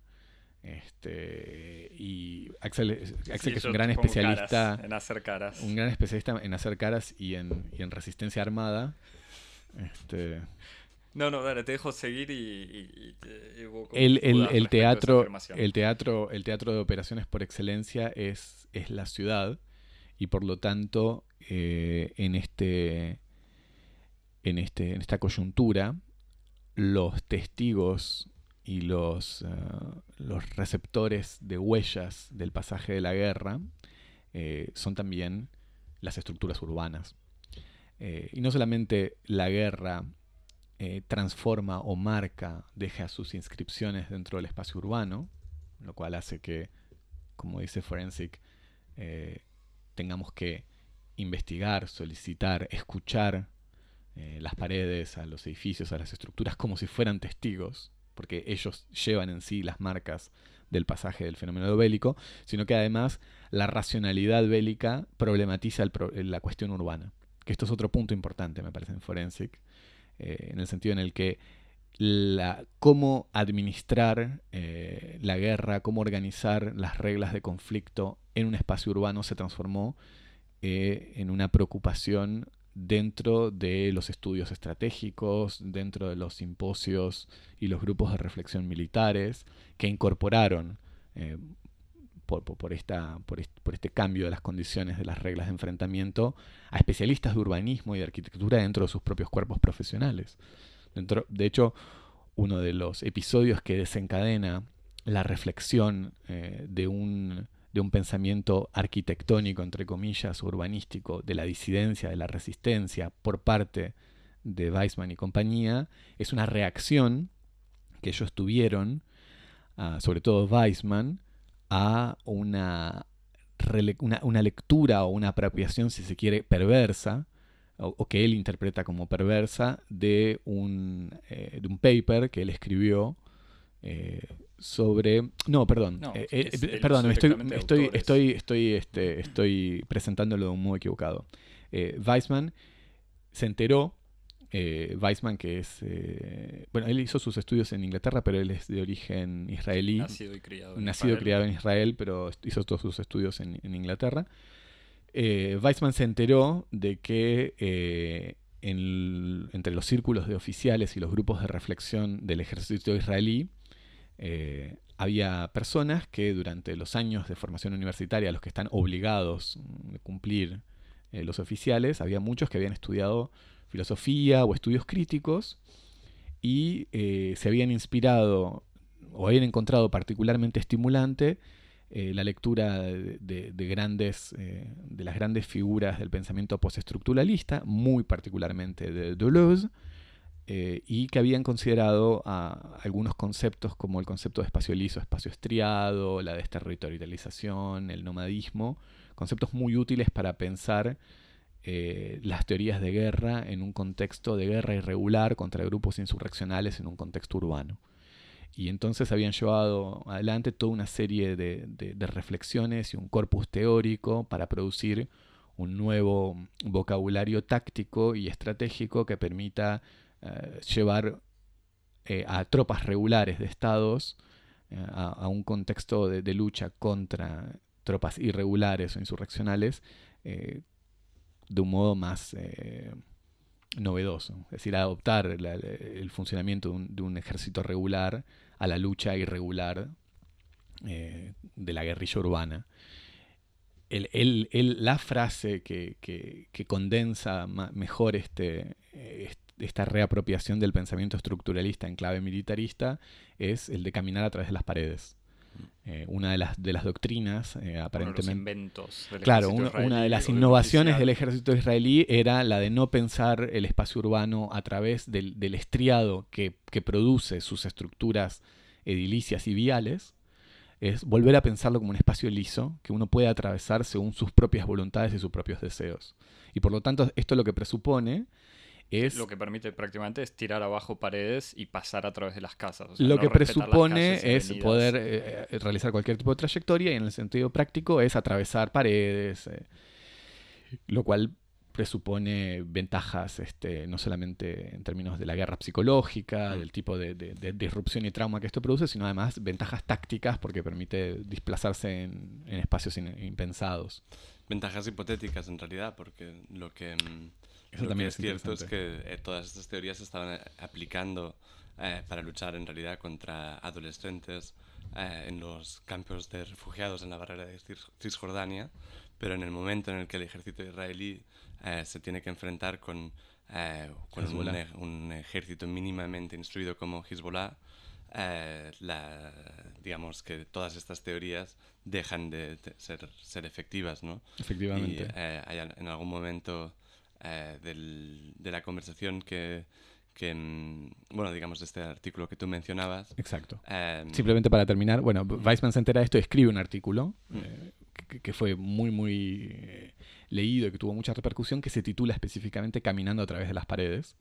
Este, y Axel, Axel que es un gran especialista en hacer caras. Un gran especialista en hacer caras y en, y en resistencia armada. Este, no, no, dale, te dejo seguir y, el, el, teatro, el teatro, el teatro de operaciones por excelencia es, es la ciudad y por lo tanto eh, en este en este en esta coyuntura los testigos y los, eh, los receptores de huellas del pasaje de la guerra eh, son también las estructuras urbanas. y no solamente la guerra eh, transforma o marca, deja sus inscripciones dentro del espacio urbano, lo cual hace que, como dice Forensic, eh, tengamos que investigar, solicitar, escuchar eh, las paredes, a los edificios, a las estructuras como si fueran testigos, porque ellos llevan en sí las marcas del pasaje del fenómeno bélico, sino que además la racionalidad bélica problematiza la cuestión urbana. Que esto es otro punto importante, me parece, en Forensic, eh, en el sentido en el que la, cómo administrar eh, la guerra, cómo organizar las reglas de conflicto en un espacio urbano se transformó eh, en una preocupación dentro de los estudios estratégicos, dentro de los simposios y los grupos de reflexión militares que incorporaron por, esta, por, este, cambio de las condiciones de las reglas de enfrentamiento a especialistas de urbanismo y de arquitectura dentro de sus propios cuerpos profesionales. Dentro, de hecho, uno de los episodios que desencadena la reflexión eh, de, un, de un pensamiento arquitectónico, entre comillas, urbanístico, de la disidencia, de la resistencia por parte de Weissman y compañía, es una reacción que ellos tuvieron, sobre todo Weissman, a una, una, lectura o una apropiación, si se quiere, perversa, o, que él interpreta como perversa, de un, eh, de un paper que él escribió eh, sobre. No, perdón. Eh, eh, perdón, estoy, estoy, estoy, estoy, este, estoy presentándolo de un modo equivocado. Weissman se enteró. Weissman, que es. bueno, él hizo sus estudios en Inglaterra, pero él es de origen israelí. Nacido y criado en Nacido Israel. criado en Israel, pero hizo todos sus estudios en, en Inglaterra. Weissman se enteró de que entre los círculos de oficiales y los grupos de reflexión del ejército israelí eh, había personas que durante los años de formación universitaria, los que están obligados a cumplir eh, los oficiales, había muchos que habían estudiado filosofía o estudios críticos y eh, se habían inspirado o habían encontrado particularmente estimulante la lectura de, grandes, de las grandes figuras del pensamiento postestructuralista, muy particularmente de Deleuze, eh, y que habían considerado algunos conceptos como el concepto de espacio liso, espacio estriado, la desterritorialización, el nomadismo, conceptos muy útiles para pensar eh, las teorías de guerra en un contexto de guerra irregular contra grupos insurreccionales en un contexto urbano. Y entonces habían llevado adelante toda una serie de reflexiones y un corpus teórico para producir un nuevo vocabulario táctico y estratégico que permita eh, llevar eh, a tropas regulares de estados a, un contexto de, lucha contra tropas irregulares o insurreccionales de un modo más novedoso, es decir, adoptar el funcionamiento de un, ejército regular a la lucha irregular de la guerrilla urbana. la frase que, condensa mejor este esta reapropiación del pensamiento estructuralista en clave militarista es el de caminar a través de las paredes. Eh, una de las, de las doctrinas, eh, aparentemente. inventos claro, una de las innovaciones del ejército israelí era la de no pensar el espacio urbano a través del, estriado que, que, produce sus estructuras edilicias y viales, es volver a pensarlo como un espacio liso que uno puede atravesar según sus propias voluntades y sus propios deseos. Y por lo tanto, esto lo que presupone lo que permite prácticamente es tirar abajo paredes y pasar a través de las casas. lo que presupone es poder eh, eh, realizar cualquier tipo de trayectoria y en el sentido práctico es atravesar paredes, eh, lo cual presupone ventajas este, no solamente en términos de la guerra psicológica, mm. del tipo de, disrupción y trauma que esto produce, sino además ventajas tácticas porque permite desplazarse en, espacios impensados. Ventajas hipotéticas en realidad, porque lo que... Mm, eso también es cierto es que eh, todas estas teorías se estaban eh, aplicando eh, para luchar en realidad contra adolescentes en los campos de refugiados en la barrera de Cisjordania, pero en el momento en el que el ejército israelí se tiene que enfrentar con, con un, ejército mínimamente instruido como Hezbollah, la, digamos que todas estas teorías dejan de, ser, ser, efectivas, ¿no? Efectivamente. Y en algún momento eh, de la conversación que, mm, bueno, digamos, de este artículo que tú mencionabas. Exacto. Em, Simplemente para terminar, bueno, Weissman se entera de esto y escribe un artículo eh, que, fue muy, muy eh, leído y que tuvo mucha repercusión, que se titula específicamente Caminando a través de las paredes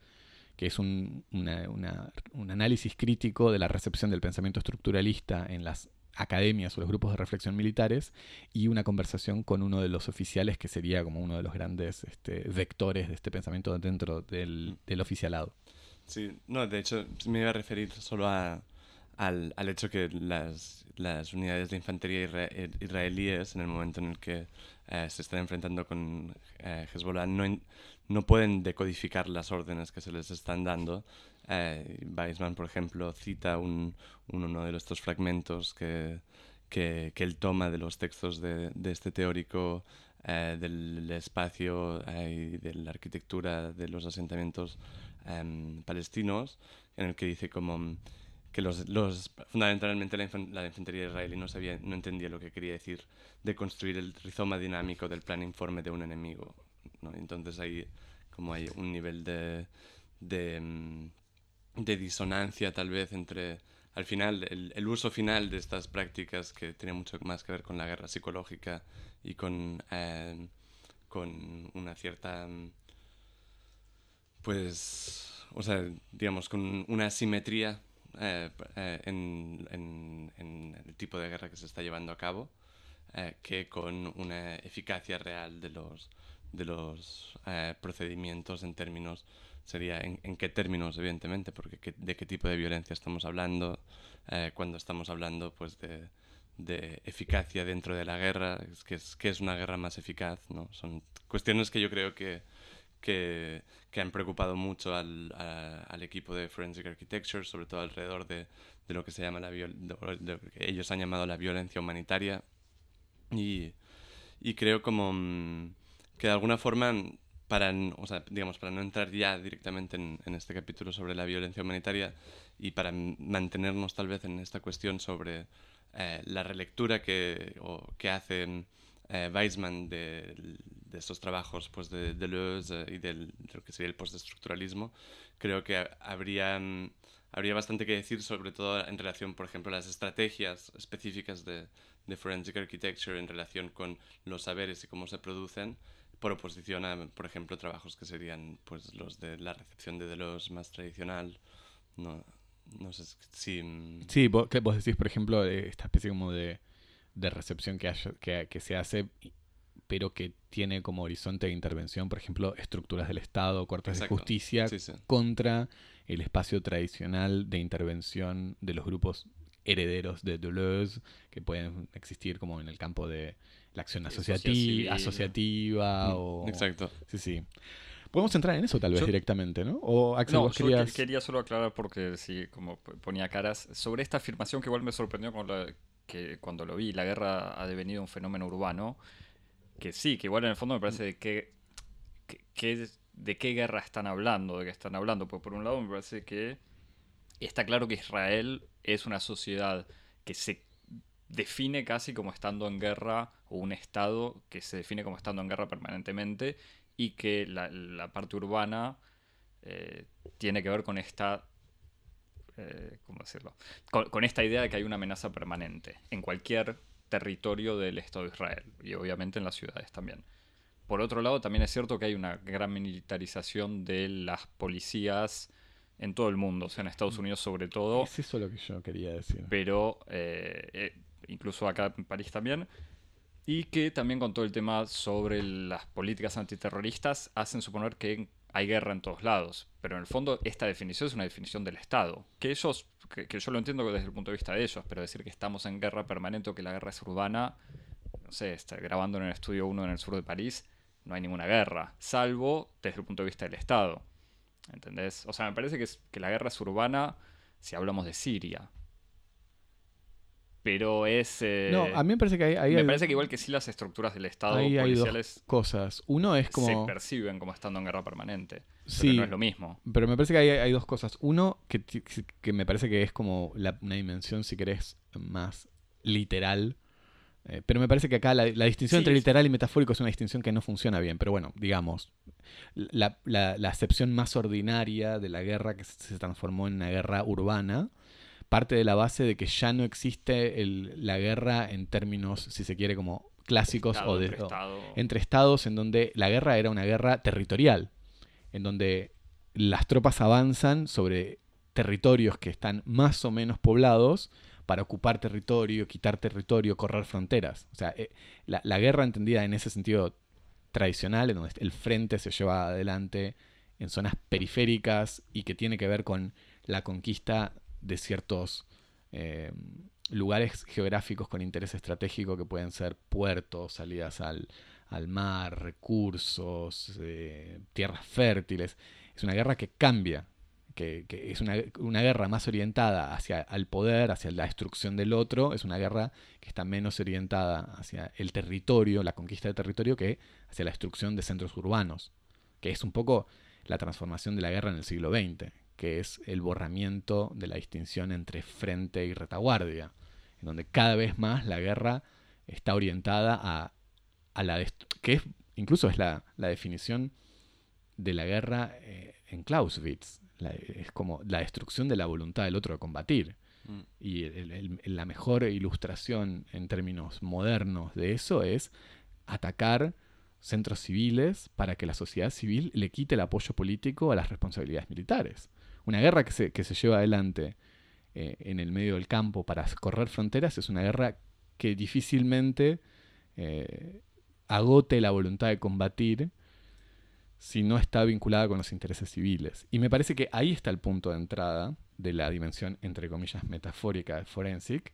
que es un, un análisis crítico de la recepción del pensamiento estructuralista en las academias o los grupos de reflexión militares y una conversación con uno de los oficiales que sería como uno de los grandes este, vectores de este pensamiento dentro del, del, oficialado. Sí, no, de hecho me iba a referir solo a, al, al, hecho que las, las, unidades de infantería eh, israelíes en el momento en el que eh, se están enfrentando con eh, Hezbollah no, no pueden decodificar las órdenes que se les están dando, eh, Weisman, por ejemplo, cita un, uno de estos fragmentos que, que, él toma de los textos de, de este teórico eh, del espacio eh, y de la arquitectura de los asentamientos em, palestinos, en el que dice como que los, los fundamentalmente la, infan- la infantería israelí no, sabía, no entendía lo que quería decir de construir el rizoma dinámico del plan informe de un enemigo. ¿no? Entonces hay como hay un nivel de, de, mm, de disonancia tal vez entre al final el, el uso final de estas prácticas que tiene mucho más que ver con la guerra psicológica y con, eh, con una cierta pues o sea digamos con una asimetría eh, eh, en, en- en el tipo de guerra que se está llevando a cabo que con una eficacia real de los de los procedimientos en términos sería en, qué términos evidentemente porque qué- de qué tipo de violencia estamos hablando eh, cuando estamos hablando pues de, de eficacia dentro de la guerra que es que es una guerra más eficaz no son cuestiones que yo creo que que, que han preocupado mucho al, al equipo de Forensic Architecture, sobre todo alrededor de, de lo que se llama la de- ellos han llamado la violencia humanitaria. Y, y creo como mm, que de alguna forma, para, o sea, digamos, para no entrar ya directamente en, en este capítulo sobre la violencia humanitaria y para mantenernos tal vez en esta cuestión sobre eh, la relectura que, o, que hace eh, Weizmann de, de estos trabajos pues, de Deleuze y del, de lo que sería el postestructuralismo, creo que ha- habría, habría bastante que decir, sobre todo en relación, por ejemplo, a las estrategias específicas de, de Forensic Architecture en relación con los saberes y cómo se producen, por oposición a, por ejemplo, trabajos que serían pues, los de la recepción de Deleuze más tradicional. No, no sé si... Sí, vos, decís, por ejemplo, de esta especie como de, de recepción que, haya- que, que se hace, pero que tiene como horizonte de intervención, por ejemplo, estructuras del Estado, cortes Exacto. de justicia, Sí, sí. contra el espacio tradicional de intervención de los grupos herederos de Deleuze, que pueden existir como en el campo de la acción asociativa, asociativa o... Exacto. Sí, sí. Podemos entrar en eso tal vez Yo- directamente, ¿no? O Axel, No, vos yo querías... que- quería solo aclarar porque sí, como ponía caras, sobre esta afirmación que igual me sorprendió con la- que cuando lo vi, la guerra ha devenido un fenómeno urbano, que sí, que igual en el fondo me parece de qué, que- que- de qué guerra están hablando, de qué están hablando, pues por un lado me parece que está claro que Israel es una sociedad que se define casi como estando en guerra, o un Estado que se define como estando en guerra permanentemente, y que la, la parte urbana eh, tiene que ver con esta. eh, ¿Cómo decirlo? Con, con esta idea de que hay una amenaza permanente en cualquier territorio del Estado de Israel, y obviamente en las ciudades también. Por otro lado, también es cierto que hay una gran militarización de las policías en todo el mundo, o sea, en Estados Unidos sobre todo Es eso lo que yo quería decir. pero eh, eh, incluso acá en París también. Y que también con todo el tema sobre las políticas antiterroristas hacen suponer que hay guerra en todos lados. Pero en el fondo esta definición es una definición del Estado. Que ellos, que, yo lo entiendo desde el punto de vista de ellos, pero decir que estamos en guerra permanente o que la guerra es urbana, no sé, está grabando en el estudio 1 en el sur de París, no hay ninguna guerra, salvo desde el punto de vista del Estado. ¿Entendés? O sea, me parece que, es- que la guerra es urbana si hablamos de Siria. Pero es... eh, no, a mí me parece que hay, hay- me parece que igual que sí las estructuras del Estado ahí hay dos policiales cosas. Uno es se como... perciben como estando en guerra permanente. Sí. Pero no es lo mismo. Pero me parece que hay, hay dos cosas. Uno, que, que me parece que es como la- una dimensión, si querés, más literal. Eh, pero me parece que acá la, la distinción Sí, entre literal y metafórico es una distinción que no funciona bien. Pero bueno, digamos, la, la- la acepción más ordinaria de la guerra que se transformó en una guerra urbana parte de la base de que ya no existe el- la guerra en términos, si se quiere, como clásicos Estado o de, entre o- Estado. entre estados en donde la guerra era una guerra territorial, en donde las tropas avanzan sobre territorios que están más o menos poblados para ocupar territorio, quitar territorio, correr fronteras. O sea, eh, la, la guerra entendida en ese sentido tradicional, en donde el frente se lleva adelante en zonas periféricas y que tiene que ver con la conquista de ciertos eh, lugares geográficos con interés estratégico que pueden ser puertos, salidas al, al mar, recursos, eh, tierras fértiles. Es una guerra que cambia, que, que es una, una guerra más orientada hacia el poder, hacia la destrucción del otro, es una guerra que está menos orientada hacia el territorio, la conquista de territorio, que hacia la destrucción de centros urbanos, que es un poco la transformación de la guerra en el siglo XX, que es el borramiento de la distinción entre frente y retaguardia, en donde cada vez más la guerra está orientada a, a la que es, incluso es la, definición de la guerra eh, en Clausewitz, es como la destrucción de la voluntad del otro de combatir. Mm. Y la mejor ilustración en términos modernos de eso es atacar centros civiles para que la sociedad civil le quite el apoyo político a las responsabilidades militares. Una guerra que se, que se lleva adelante eh, en el medio del campo para correr fronteras es una guerra que difícilmente eh, agote la voluntad de combatir si no está vinculada con los intereses civiles. Y me parece que ahí está el punto de entrada de la dimensión, entre comillas, metafórica de Forensic,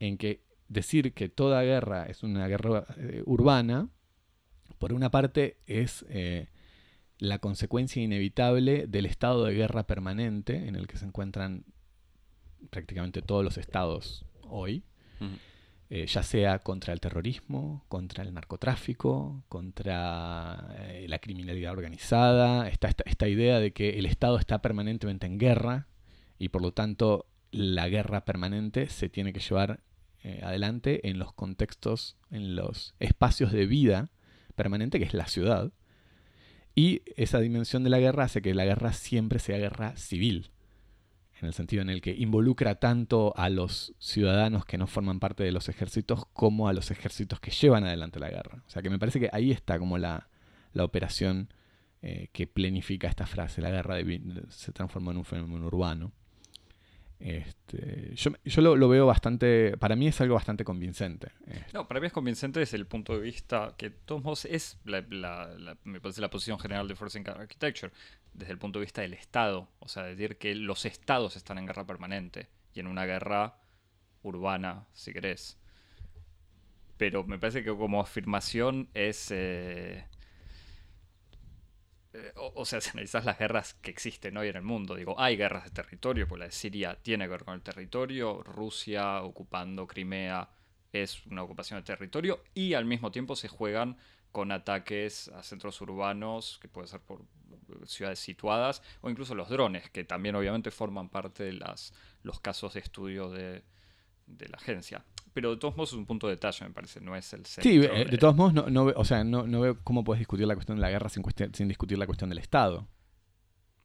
en que decir que toda guerra es una guerra eh, urbana, por una parte es la consecuencia inevitable del estado de guerra permanente en el que se encuentran prácticamente todos los estados hoy, eh, ya sea contra el terrorismo, contra el narcotráfico, contra la criminalidad organizada, esta, esta idea de que el Estado está permanentemente en guerra y por lo tanto la guerra permanente se tiene que llevar eh, adelante en los contextos, en los espacios de vida permanente que es la ciudad. Y esa dimensión de la guerra hace que la guerra siempre sea guerra civil, en el sentido en el que involucra tanto a los ciudadanos que no forman parte de los ejércitos como a los ejércitos que llevan adelante la guerra. O sea que me parece que ahí está como la, operación eh, que planifica esta frase, la guerra se transformó en un fenómeno urbano. Este, yo, lo, veo bastante, para mí es algo bastante convincente. No, para mí es convincente desde el punto de vista que, de todos modos, es la, me parece la posición general de Forcing Architecture, desde el punto de vista del Estado. O sea, decir que los Estados están en guerra permanente y en una guerra urbana, si querés. Pero me parece que como afirmación es... Eh, eh, o, sea, si analizas las guerras que existen hoy en el mundo, digo, hay guerras de territorio, pues la de Siria tiene que ver con el territorio, Rusia ocupando Crimea es una ocupación de territorio y al mismo tiempo se juegan con ataques a centros urbanos, que puede ser por ciudades situadas, o incluso los drones, que también obviamente forman parte de los casos de estudio de la agencia. Pero de todos modos es un punto de detalle, me parece, no es el centro. Sí, eh, de, todos modos, no, no, o sea, no, no, veo cómo puedes discutir la cuestión de la guerra sin, sin discutir la cuestión del Estado.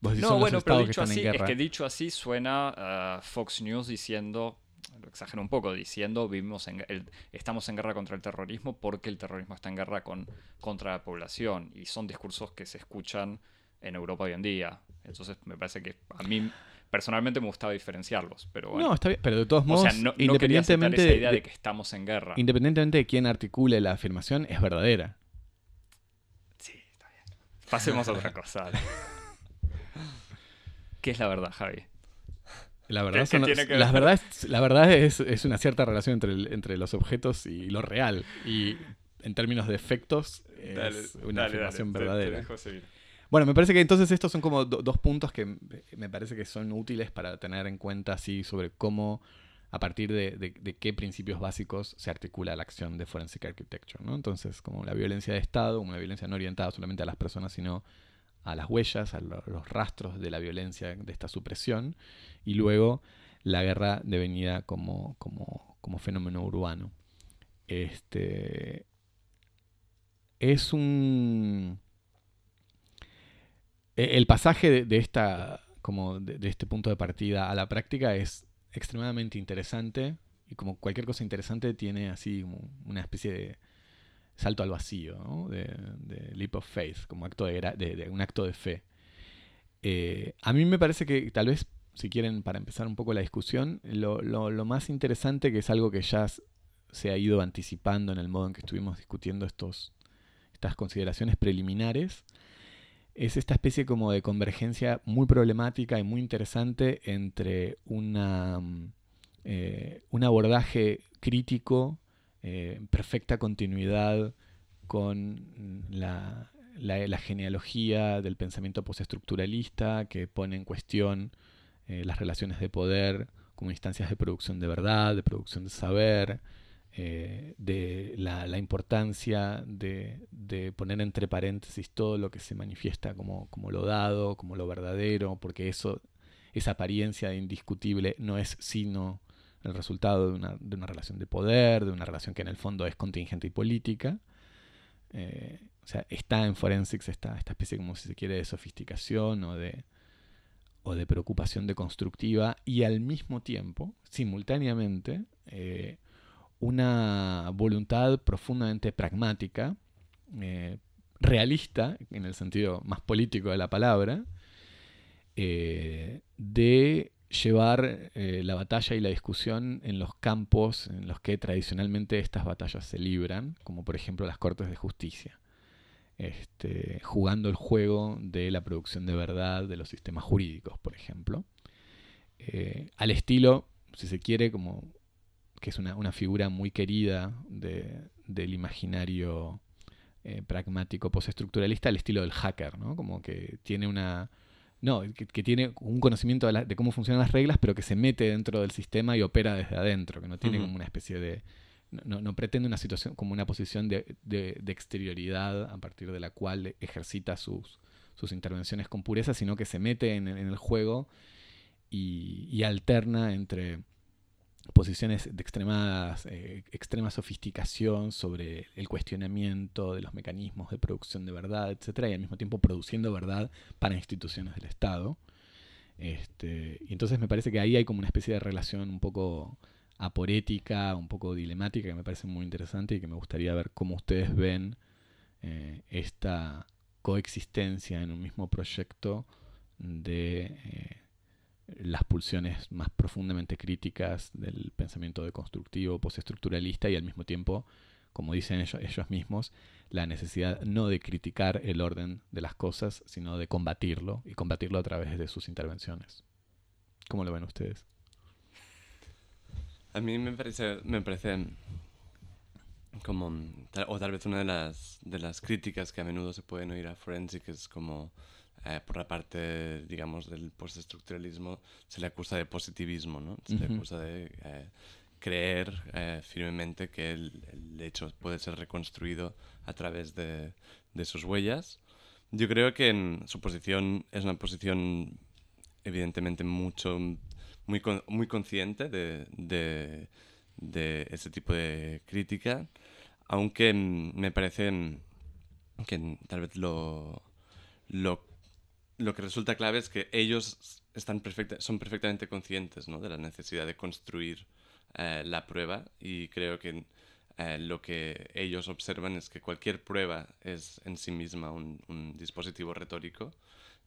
no, bueno, pero dicho así, es que dicho así suena a Fox News diciendo, lo exagero un poco, diciendo vivimos en, estamos en guerra contra el terrorismo porque el terrorismo está en guerra con, contra la población. Y son discursos que se escuchan en Europa hoy en día. Entonces me parece que a mí Personalmente me gustaba diferenciarlos, pero bueno. No, está bien, pero de todos modos, independientemente esa idea de, que estamos en guerra. Independientemente de quién articule la afirmación, es verdadera. Sí, está bien. Pasemos a otra cosa. ¿Qué es la verdad, Javi? La verdad, las verdades, la verdad es, es, una cierta relación entre, entre los objetos y lo real. Y en términos de efectos, es una afirmación verdadera. Bueno, me parece que entonces estos son como dos puntos que me parece que son útiles para tener en cuenta así sobre cómo, a partir de, qué principios básicos se articula la acción de Forensic Architecture. ¿no? Entonces, como la violencia de Estado, una violencia no orientada solamente a las personas, sino a las huellas, a los rastros de la violencia, de esta supresión, y luego la guerra devenida como, como, fenómeno urbano. Este, es un el pasaje de, esta, como de, este punto de partida a la práctica es extremadamente interesante y como cualquier cosa interesante tiene así una especie de salto al vacío, de, leap of faith, como acto de, un acto de fe. Eh, a mí me parece que tal vez, si quieren, para empezar un poco la discusión, lo, lo más interesante, que es algo que ya se ha ido anticipando en el modo en que estuvimos discutiendo estos, estas consideraciones preliminares, es esta especie como de convergencia muy problemática y muy interesante entre una, mm, eh, un abordaje crítico, eh, perfecta continuidad con la, genealogía del pensamiento postestructuralista que pone en cuestión eh, las relaciones de poder como instancias de producción de verdad, de producción de saber, eh, de la, importancia de, poner entre paréntesis todo lo que se manifiesta como, como lo dado, como lo verdadero, porque eso, esa apariencia indiscutible no es sino el resultado de una, de una relación de poder, de una relación que en el fondo es contingente y política. Eh, o sea, está en forensics esta, esta especie, como si se quiere, de sofisticación o de, o de preocupación deconstructiva y al mismo tiempo, simultáneamente, eh, una voluntad profundamente pragmática, eh, realista, en el sentido más político de la palabra, eh, de llevar eh, la batalla y la discusión en los campos en los que tradicionalmente estas batallas se libran, como por ejemplo las Cortes de Justicia, este, jugando el juego de la producción de verdad de los sistemas jurídicos, por ejemplo, al estilo, si se quiere, como que es una, figura muy querida del imaginario eh, pragmático postestructuralista, al estilo del hacker, ¿no? Como que tiene una... No, que, tiene un conocimiento de, cómo funcionan las reglas, pero que se mete dentro del sistema y opera desde adentro, que no tiene como una especie de... No, pretende una situación como una posición de, exterioridad a partir de la cual ejercita sus, sus intervenciones con pureza, sino que se mete en, el juego y alterna entre posiciones de extremadas, eh, extrema sofisticación sobre el cuestionamiento de los mecanismos de producción de verdad, etcétera, y al mismo tiempo produciendo verdad para instituciones del Estado. Este, y entonces me parece que ahí hay como una especie de relación un poco aporética, un poco dilemática, que me parece muy interesante y que me gustaría ver cómo ustedes ven eh, esta coexistencia en un mismo proyecto de eh, las pulsiones más profundamente críticas del pensamiento deconstructivo, postestructuralista y al mismo tiempo, como dicen ellos, ellos mismos, la necesidad no de criticar el orden de las cosas, sino de combatirlo y combatirlo a través de sus intervenciones. ¿Cómo lo ven ustedes? A mí me parece, me parece como, o tal vez una de las, de las críticas que a menudo se pueden oír a Forensic es como eh, por la parte, digamos, del postestructuralismo, se le acusa de positivismo, ¿no? Se le acusa de eh, creer eh, firmemente que el, el, hecho puede ser reconstruido a través de, de, sus huellas. Yo creo que en su posición es una posición evidentemente mucho, muy, muy consciente de, de, de ese tipo de crítica, aunque me parece que tal vez lo, lo lo que resulta clave es que ellos están perfecta, son perfectamente conscientes ¿no? de la necesidad de construir eh, la prueba y creo que eh, lo que ellos observan es que cualquier prueba es en sí misma un, dispositivo retórico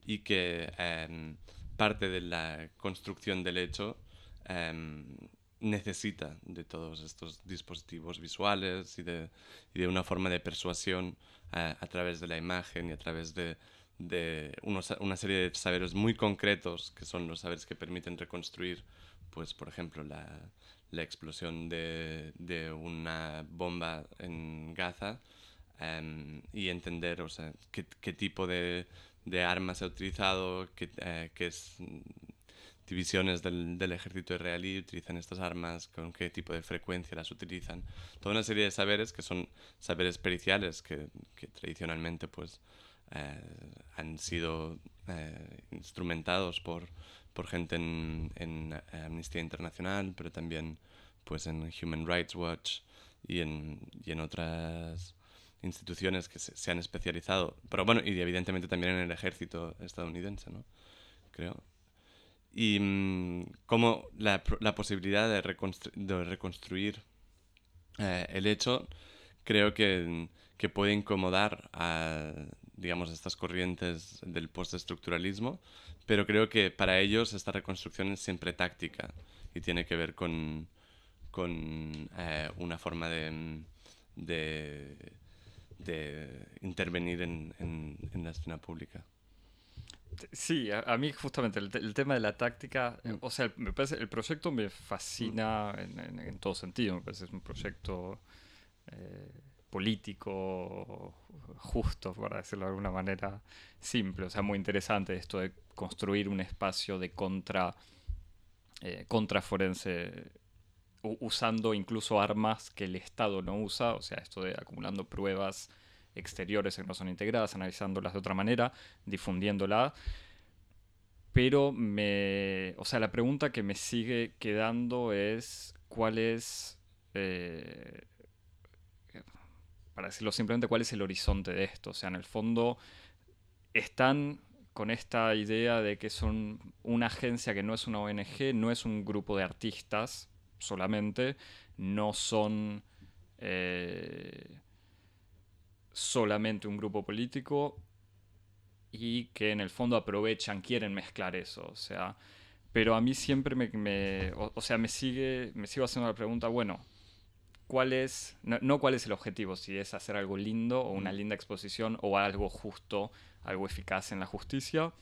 y que em, parte de la construcción del hecho em, necesita de todos estos dispositivos visuales y de, y de una forma de persuasión eh, a través de la imagen y a través de de una serie de saberes muy concretos, que son los saberes que permiten reconstruir, pues, por ejemplo, la, la explosión de, de, una bomba en Gaza em, y entender o sea, qué, qué tipo de, de, armas se ha utilizado, qué, eh, qué es, divisiones del, del, ejército israelí utilizan estas armas, con qué tipo de frecuencia las utilizan. Toda una serie de saberes que son saberes periciales que, que tradicionalmente pues han sido eh, instrumentados por, por gente en, en, Amnistía Internacional, pero también pues en Human Rights Watch y en, y en otras instituciones que se, han especializado, pero bueno, y evidentemente también en el ejército estadounidense, ¿no? Creo. Y mm, como la, la, posibilidad de, reconstruir eh, el hecho, creo que, que puede incomodar a digamos, estas corrientes del postestructuralismo, pero creo que para ellos esta reconstrucción es siempre táctica y tiene que ver con, con eh, una forma de, de, de intervenir en, en, la escena pública. Sí, a, mí justamente el, tema de la táctica, eh, o sea, me parece, el proyecto me fascina en, en, todo sentido, me parece es un proyecto eh, político justo, para decirlo de alguna manera simple. O sea, muy interesante esto de construir un espacio de contra, eh, forense usando incluso armas que el Estado no usa, o sea, esto de acumulando pruebas exteriores que no son integradas, analizándolas de otra manera, difundiéndolas. Pero me. O sea, la pregunta que me sigue quedando es. ¿Cuál es. Eh, para decirlo simplemente, cuál es el horizonte de esto? O sea, en el fondo. Están con esta idea de que son una agencia que no es una ONG, no es un grupo de artistas solamente, no son. Eh, solamente un grupo político y que en el fondo aprovechan, quieren mezclar eso, o sea, pero a mí siempre me, o, sea, me sigue, me sigo haciendo la pregunta, bueno, ¿cuál es, no, cuál es el objetivo, si es hacer algo lindo o una mm. linda exposición o algo justo, algo eficaz en la justicia,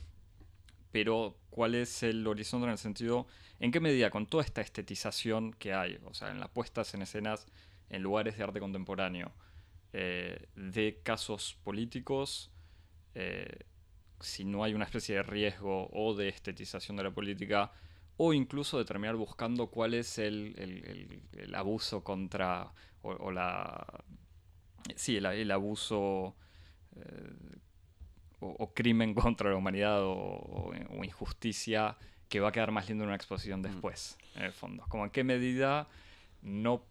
pero cuál es el horizonte en el sentido, en qué medida con toda esta estetización que hay, o sea, en las puestas en escenas en lugares de arte contemporáneo, eh, de casos políticos, eh, si no hay una especie de riesgo o de estetización de la política, o incluso de terminar buscando cuál es el, abuso contra, o, la... Sí, el, abuso eh, o, crimen contra la humanidad o, injusticia que va a quedar más lindo en una exposición mm. después, en el fondo. Como en qué medida no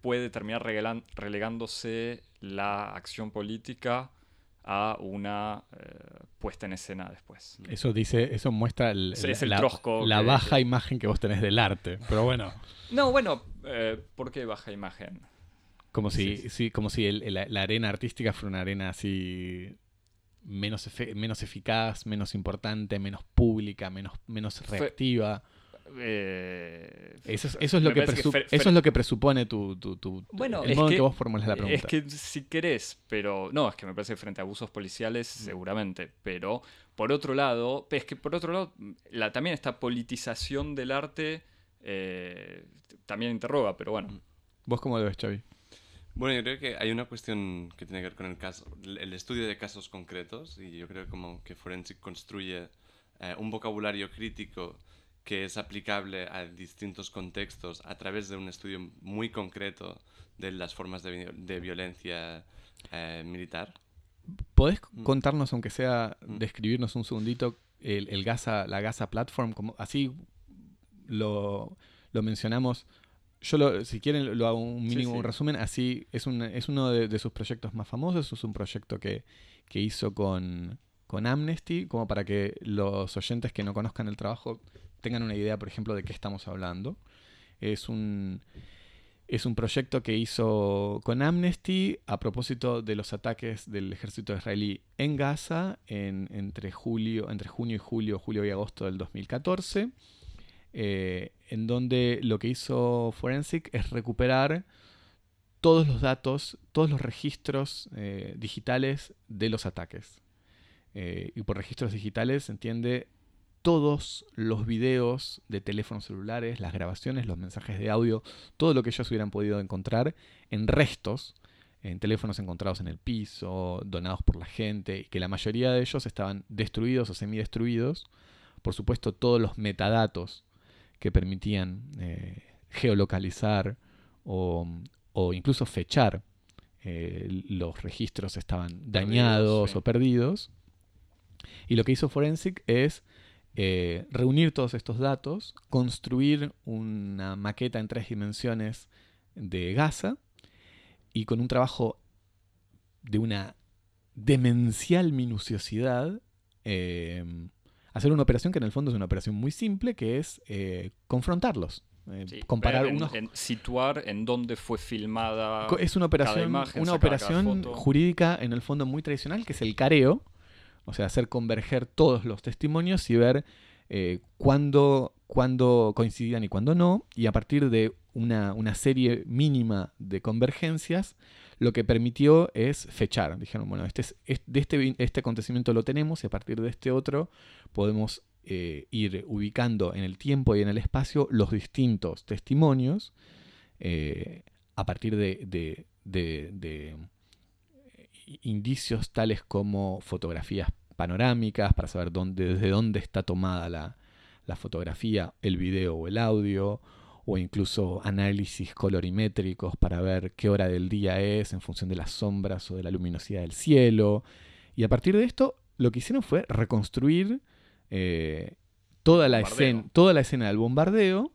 puede terminar relegándose la acción política a una eh, puesta en escena después. Eso dice, eso muestra la, baja imagen que vos tenés del arte. Pero bueno. No, bueno, eh, ¿por qué baja imagen? Como si, como si la, arena artística fuera una arena así menos, menos eficaz, menos importante, menos pública, menos, menos reactiva. Eh, eso, es, lo que eso es lo que presupone tu, bueno, el modo en que vos formulas la pregunta. Es que si querés, pero no, es que me parece que frente a abusos policiales mm. seguramente, pero por otro lado, es que por otro lado, la, también esta politización del arte eh, también interroga, pero bueno. Mm. ¿Vos cómo lo ves, Xavi? Bueno, yo creo que hay una cuestión que tiene que ver con el caso, el estudio de casos concretos, y yo creo como que Forensic construye eh, un vocabulario crítico que es aplicable a distintos contextos a través de un estudio muy concreto de las formas de, violencia eh, militar. ¿Podés mm. contarnos, aunque sea mm. describirnos un segundito, el, Gaza, la Gaza Platform? Como, así lo, mencionamos. Yo, si quieren, lo hago un mínimo resumen. Así es, un, es uno de, sus proyectos más famosos. Es un proyecto que, que hizo con, con Amnesty, como para que los oyentes que no conozcan el trabajo tengan una idea, por ejemplo, de qué estamos hablando. Es un, es un proyecto que hizo con Amnesty a propósito de los ataques del ejército israelí en Gaza en, entre, julio, entre junio y julio, julio y agosto del 2014, eh, en donde lo que hizo Forensic es recuperar todos los datos, todos los registros eh, digitales de los ataques. Eh, y por registros digitales se entiende todos los videos de teléfonos celulares, las grabaciones, los mensajes de audio, todo lo que ellos hubieran podido encontrar en restos, en teléfonos encontrados en el piso, donados por la gente, y que la mayoría de ellos estaban destruidos o semidestruidos. Por supuesto, todos los metadatos que permitían eh, geolocalizar o, incluso fechar eh, los registros estaban dañados o perdidos. Y lo que hizo Forensic es eh, reunir todos estos datos, construir una maqueta en tres dimensiones de Gaza y con un trabajo de una demencial minuciosidad, eh, hacer una operación que en el fondo es una operación muy simple, que es eh, confrontarlos. comparar unos... situar en dónde fue filmada. Es una operación, una operación jurídica en el fondo muy tradicional, que es el careo, o sea, hacer converger todos los testimonios y ver eh, cuándo, coincidían y cuándo no, y a partir de una, serie mínima de convergencias, lo que permitió es fechar. Dijeron, bueno, este, de este, este, acontecimiento lo tenemos y a partir de este otro podemos eh, ir ubicando en el tiempo y en el espacio los distintos testimonios eh, a partir de indicios tales como fotografías panorámicas para saber dónde, desde dónde está tomada la, fotografía, el video o el audio, o incluso análisis colorimétricos para ver qué hora del día es en función de las sombras o de la luminosidad del cielo. Y a partir de esto, lo que hicieron fue reconstruir eh, toda, la escena, toda la escena del bombardeo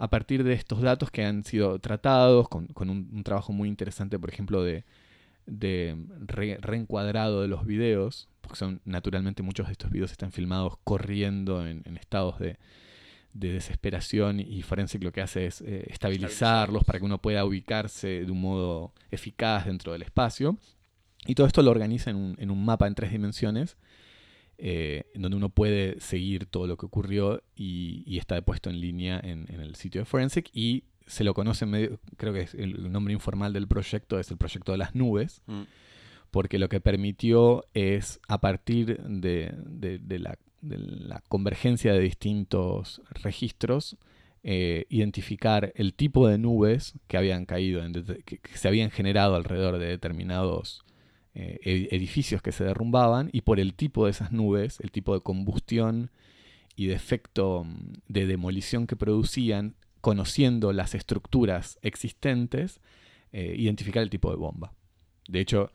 a partir de estos datos que han sido tratados, con, un, trabajo muy interesante, por ejemplo, de, reencuadrado de los videos, porque son naturalmente muchos de estos videos están filmados corriendo en, estados de, desesperación y Forensic lo que hace es eh, estabilizarlos para que uno pueda ubicarse de un modo eficaz dentro del espacio. Y todo esto lo organiza en un, en un mapa en tres dimensiones eh, en donde uno puede seguir todo lo que ocurrió y, está puesto en línea en, el sitio de Forensic y se lo conoce, medio, creo que es el nombre informal del proyecto es el proyecto de las nubes, mm. porque lo que permitió es a partir de, la, convergencia de distintos registros, eh, identificar el tipo de nubes que habían caído, que, se habían generado alrededor de determinados eh, edificios que se derrumbaban y por el tipo de esas nubes, el tipo de combustión y de efecto mm, de demolición que producían, conociendo las estructuras existentes, eh, identificar el tipo de bomba. De hecho,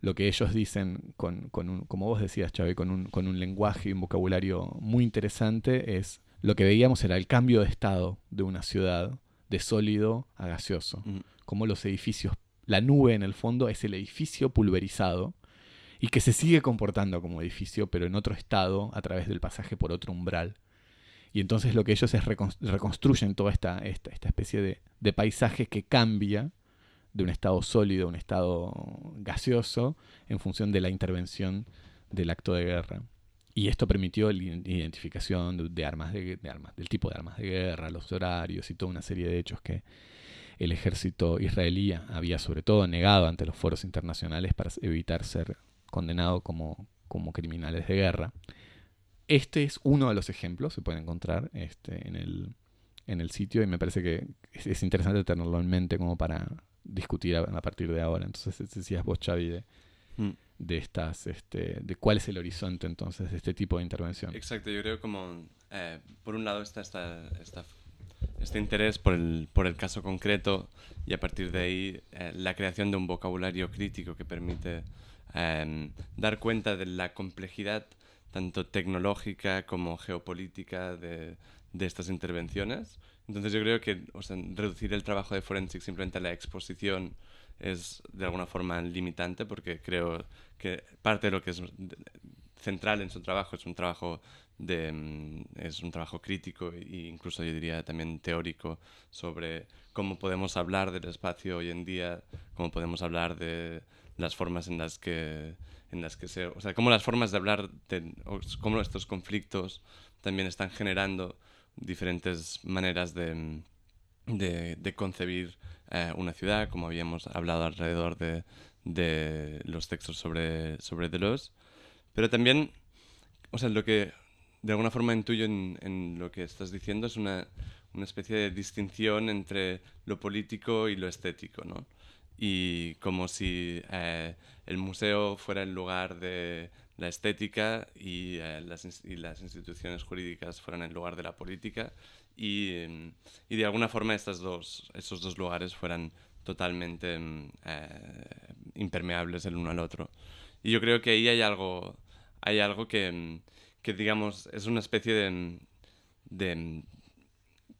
lo que ellos dicen, con, con como vos decías, Chávez, con un, con un lenguaje y un vocabulario muy interesante, es lo que veíamos era el cambio de estado de una ciudad de sólido a gaseoso, como los edificios la nube en el fondo es el edificio pulverizado y que se sigue comportando como edificio, pero en otro estado a través del pasaje por otro umbral. Y entonces lo que ellos es reconstruyen toda esta, esta, especie de, paisaje que cambia de un estado sólido a un estado gaseoso en función de la intervención del acto de guerra. Y esto permitió la identificación de, armas, de, armas, del tipo de armas de guerra, los horarios y toda una serie de hechos que, el ejército israelí había sobre todo negado ante los foros internacionales para evitar ser condenado como, como criminales de guerra. Este es uno de los ejemplos, se puede encontrar este, en, el, en el sitio y me parece que es, interesante tenerlo en mente como para discutir a, partir de ahora. Entonces decías vos, Xavi, de, mm. de estas, este, de cuál es el horizonte entonces de este tipo de intervención. Exacto, yo creo como, eh, por un lado está esta, esta este interés por el, por el caso concreto y a partir de ahí eh, la creación de un vocabulario crítico que permite em, dar cuenta de la complejidad tanto tecnológica como geopolítica de, de estas intervenciones. Entonces yo creo que reducir el trabajo de Forensic simplemente a la exposición es de alguna forma limitante porque creo que parte de lo que es central en su trabajo es un trabajo de, mm, es un trabajo crítico e incluso yo diría también teórico sobre cómo podemos hablar del espacio hoy en día, cómo podemos hablar de las formas en las que en las que se, o sea, cómo las formas de hablar de cómo estos conflictos también están generando diferentes maneras de, de, de concebir eh, una ciudad, como habíamos hablado alrededor de, de los textos sobre, sobre Deleuze. Pero también, o sea, lo que de alguna forma intuyo en, en lo que estás diciendo es una, una, especie de distinción entre lo político y lo estético, ¿no? Y como si eh, el museo fuera el lugar de la estética y, eh, las, y, las, instituciones jurídicas fueran el lugar de la política y, y de alguna forma estas dos, esos dos lugares fueran totalmente eh, impermeables el uno al otro. Y yo creo que ahí hay algo, hay algo que, que digamos, es una especie de, de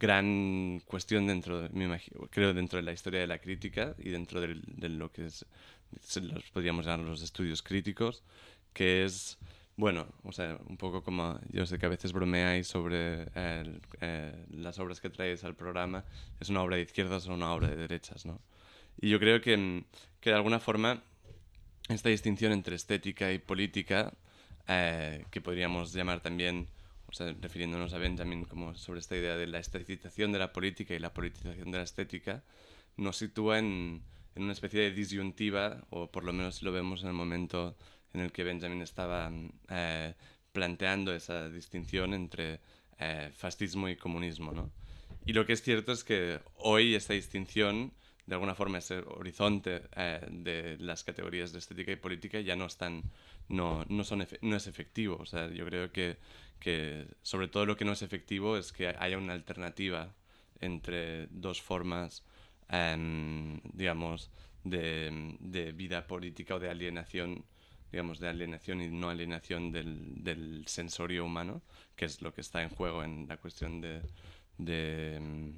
gran cuestión dentro, me creo, dentro de la historia de la crítica y dentro de, de lo que es, los podríamos llamar los estudios críticos, que es, bueno, o sea, un poco como, yo sé que a veces bromeáis sobre eh, las obras que traes al programa, es una obra de izquierdas o una obra de derechas, ¿no? Y yo creo que, que de alguna forma esta distinción entre estética y política eh, que podríamos llamar también, refiriéndonos a Benjamin como sobre esta idea de la esteticización de la política y la politización de la estética, nos sitúa en, en una especie de disyuntiva, o por lo menos lo vemos en el momento en el que Benjamin estaba eh, planteando esa distinción entre eh, fascismo y comunismo. ¿no? Y lo que es cierto es que hoy esta distinción, de alguna forma, ese horizonte de las categorías de estética y política ya no están no, no, son no es efectivo. O sea, yo creo que, que, sobre todo lo que no es efectivo es que haya una alternativa entre dos formas, em, digamos, de, de, vida política o de alienación, digamos, de alienación y no alienación del, del, sensorio humano, que es lo que está en juego en la cuestión de, de, em,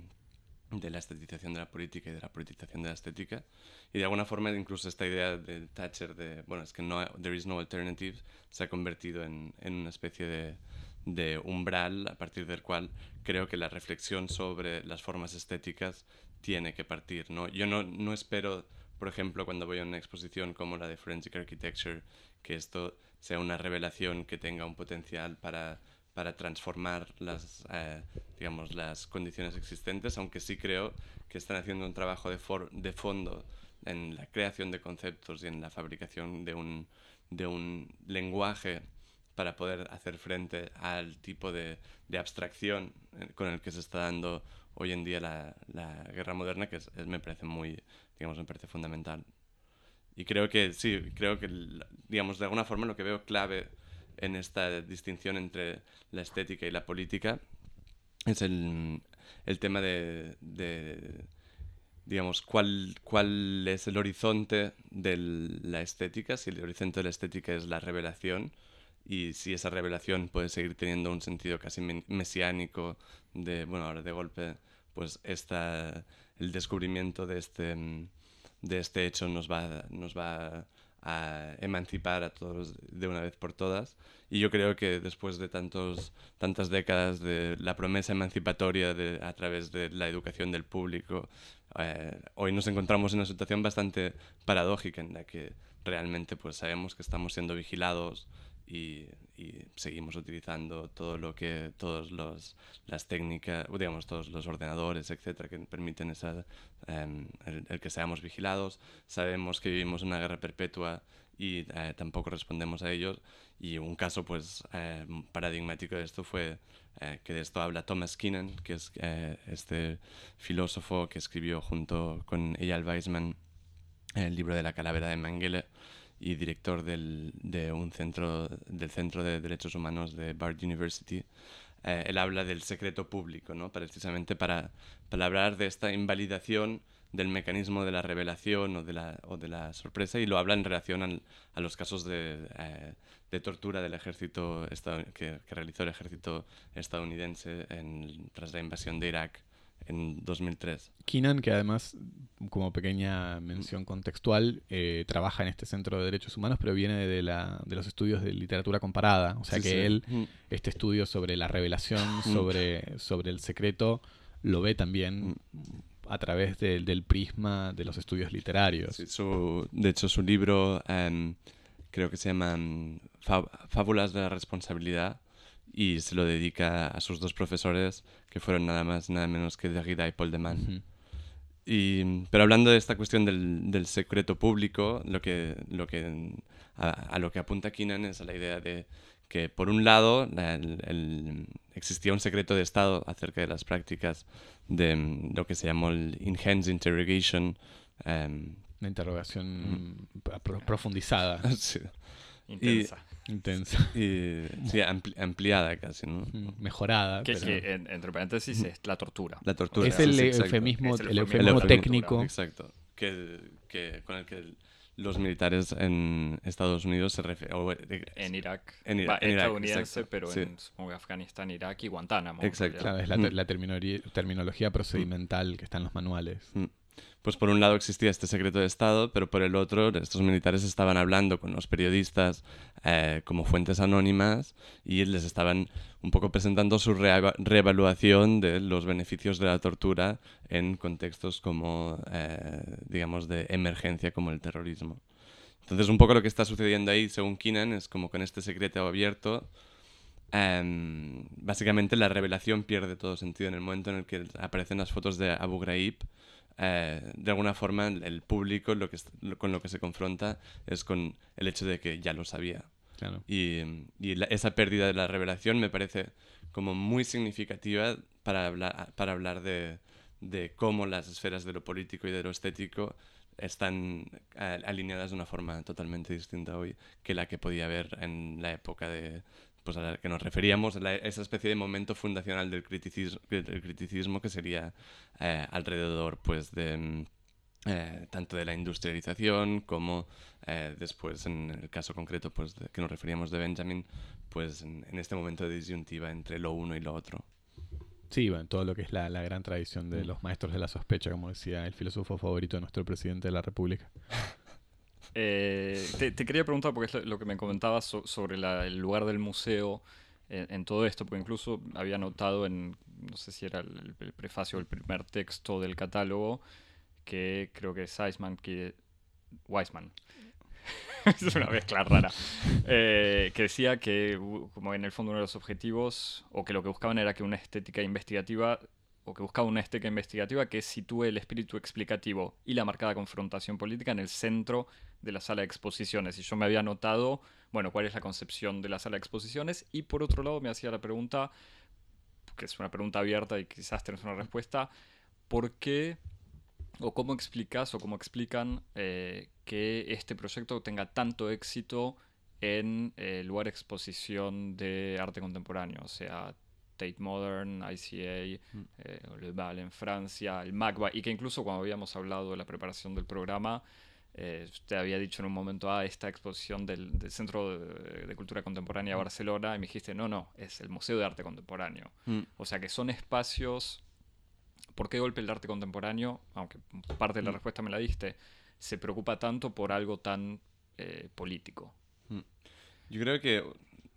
de la estetización de la política y de la politización de la estética. Y de alguna forma incluso esta idea de Thatcher de, bueno, es que no, there is no alternative, se ha convertido en, en una especie de, de umbral a partir del cual creo que la reflexión sobre las formas estéticas tiene que partir. ¿no? Yo no, no espero, por ejemplo, cuando voy a una exposición como la de Forensic Architecture, que esto sea una revelación que tenga un potencial para, para transformar las, eh, digamos, las condiciones existentes, aunque sí creo que están haciendo un trabajo de, for de fondo en la creación de conceptos y en la fabricación de un, de un lenguaje para poder hacer frente al tipo de, de, abstracción eh, con el que se está dando hoy en día la, la guerra moderna, que es, me parece muy, digamos, me parece fundamental. Y creo que sí, creo que, digamos, de alguna forma lo que veo clave en esta distinción entre la estética y la política es el, el tema de, de, digamos, cuál, cuál es el horizonte de la estética, si el horizonte de la estética es la revelación y si esa revelación puede seguir teniendo un sentido casi mesiánico de, bueno, ahora de golpe, pues esta, el descubrimiento de este, de este hecho nos va, nos va a emancipar a todos de una vez por todas. Y yo creo que después de tantos, tantas décadas de la promesa emancipatoria de, a través de la educación del público, eh, hoy nos encontramos en una situación bastante paradójica en la que realmente pues sabemos que estamos siendo vigilados y, seguimos utilizando todo lo que todos los las técnicas digamos todos los ordenadores etcétera que permiten esa, em, el, que seamos vigilados. Sabemos que vivimos una guerra perpetua y eh, tampoco respondemos a ellos. Y un caso pues eh, paradigmático de esto fue eh, que de esto habla Thomas Keenan que es este filósofo que escribió junto con Eyal Weizmann el libro de la calavera de Mengele y director del, de un centro, del Centro de Derechos Humanos de Bard University, eh, él habla del secreto público, ¿no? precisamente para, hablar de esta invalidación del mecanismo de la revelación o de la, o de la sorpresa y lo habla en relación al, a los casos de, eh, de tortura del ejército que, que, realizó el ejército estadounidense en, tras la invasión de Irak en 2003. Keenan, que además, como pequeña mención contextual, eh, trabaja en este Centro de Derechos Humanos, pero viene de, la, de los estudios de literatura comparada. O sea que él, este estudio sobre la revelación, sobre, sobre el secreto, lo ve también a través del prisma de los estudios literarios. Su, de hecho, su libro em, creo que se llama em, Fábulas de la Responsabilidad y se lo dedica a sus dos profesores, que fueron nada más, nada menos que Derrida y Paul de Man. y, pero hablando de esta cuestión del, del secreto público, lo que, lo que, a, lo que apunta Keenan es a la idea de que, por un lado, el, existía un secreto de Estado acerca de las prácticas de mm, lo que se llamó el enhanced interrogation. Um, Una interrogación profundizada. sí. Intensa. Intensa. Y, sí, ampliada casi, ¿no? Mm, mejorada. Que, que entre paréntesis, es la tortura. La tortura. Es el, eufemismo, el, eufemismo, técnico. Exacto. Que, que, con el que los militares en Estados Unidos se refieren. En Irak. En, Irak, estadounidense, pero en Afganistán, Irak y Guantánamo. Exacto. Claro, es la, mm. la terminología procedimental que está en los manuales. Mm pues por un lado existía este secreto de Estado, pero por el otro estos militares estaban hablando con los periodistas eh, como fuentes anónimas y les estaban un poco presentando su reevaluación de los beneficios de la tortura en contextos como, eh, digamos, de emergencia como el terrorismo. Entonces un poco lo que está sucediendo ahí, según Keenan, es como con este secreto abierto, em, básicamente la revelación pierde todo sentido en el momento en el que aparecen las fotos de Abu Ghraib eh, de alguna forma el público lo que, con lo que se confronta es con el hecho de que ya lo sabía. Y, esa pérdida de la revelación me parece como muy significativa para hablar, para hablar de, de cómo las esferas de lo político y de lo estético están alineadas de una forma totalmente distinta hoy que la que podía haber en la época de pues a la que nos referíamos, la- esa especie de momento fundacional del criticismo, del criticismo que sería eh, alrededor pues de mm, eh, tanto de la industrialización como eh, después en el caso concreto pues de- que nos referíamos de Benjamin pues en, en este momento de disyuntiva entre lo uno y lo otro. Sí, bueno, todo lo que es la, la gran tradición de Mm. los maestros de la sospecha, como decía el filósofo favorito de nuestro presidente de la República. Eh, te, quería preguntar, porque es lo, que me comentabas so- sobre la- el lugar del museo en, todo esto, porque incluso había notado en, no sé si era el, prefacio o el primer texto del catálogo, que creo que es Weisman, que, Weisman, es una mezcla rara, eh, que decía que como en el fondo uno de los objetivos, o que lo que buscaban era que una estética investigativa o que buscaba una estética investigativa que sitúe el espíritu explicativo y la marcada confrontación política en el centro de la sala de exposiciones. Y yo me había notado, bueno, cuál es la concepción de la sala de exposiciones. Y por otro lado me hacía la pregunta, que es una pregunta abierta y quizás tenés una respuesta, ¿por qué o cómo explicas o cómo explican eh, que este proyecto tenga tanto éxito en eh, el lugar de exposición de arte contemporáneo? O sea, Tate Modern, ICA, Mm. eh, Le Bal en Francia, el MACBA, y que incluso cuando habíamos hablado de la preparación del programa, eh, usted había dicho en un momento, ah, esta exposición del, del Centro de, de Cultura Contemporánea de Barcelona, y me dijiste, no, no, es el Museo de Arte Contemporáneo. Mm. O sea que son espacios. ¿Por qué golpe el arte contemporáneo? Aunque parte de la Mm. respuesta me la diste, se preocupa tanto por algo tan eh, político. Yo creo que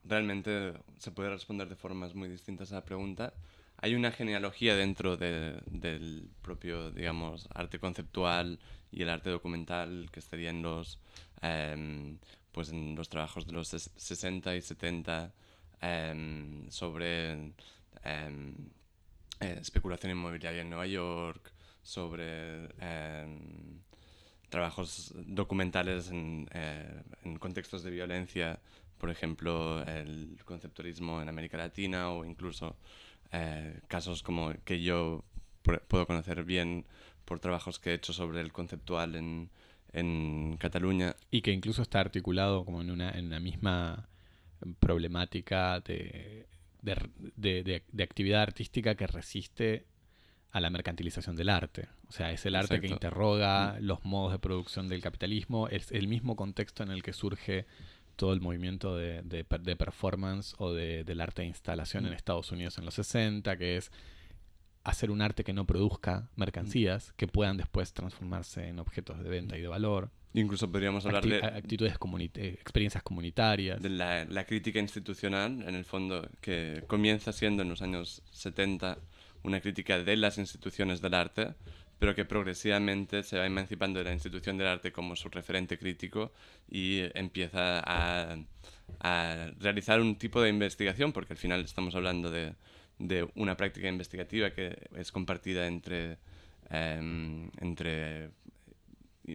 realmente se puede responder de formas muy distintas a la pregunta. Hay una genealogía dentro de- del propio, digamos, arte conceptual y el arte documental que estaría en los, em, pues en los trabajos de los ses- 60 y 70 em, sobre em, eh, especulación inmobiliaria en Nueva York, sobre trabajos documentales en, eh, en contextos de violencia, por ejemplo, el conceptualismo en América Latina o incluso eh, casos como que yo puedo conocer bien por trabajos que he hecho sobre el conceptual en, en Cataluña. Y que incluso está articulado como en una, en una misma problemática de, de, de- de- actividad artística que resiste a la mercantilización del arte. O sea, es el arte que Exacto. interroga los modos de producción del capitalismo, es el mismo contexto en el que surge todo el movimiento de, de de performance o de- del arte de instalación en Mm. Estados Unidos en los 60, que es hacer un arte que no produzca mercancías que puedan después transformarse en objetos de venta y de valor. Incluso podríamos hablar Acti- de, actitudes comuni- eh, experiencias comunitarias. de la, la crítica institucional, en el fondo, que comienza siendo en los años 70 una crítica de las instituciones del arte, pero que progresivamente se va emancipando de la institución del arte como su referente crítico y empieza a, a realizar un tipo de investigación, porque al final estamos hablando de, de una práctica investigativa que es compartida entre, em, entre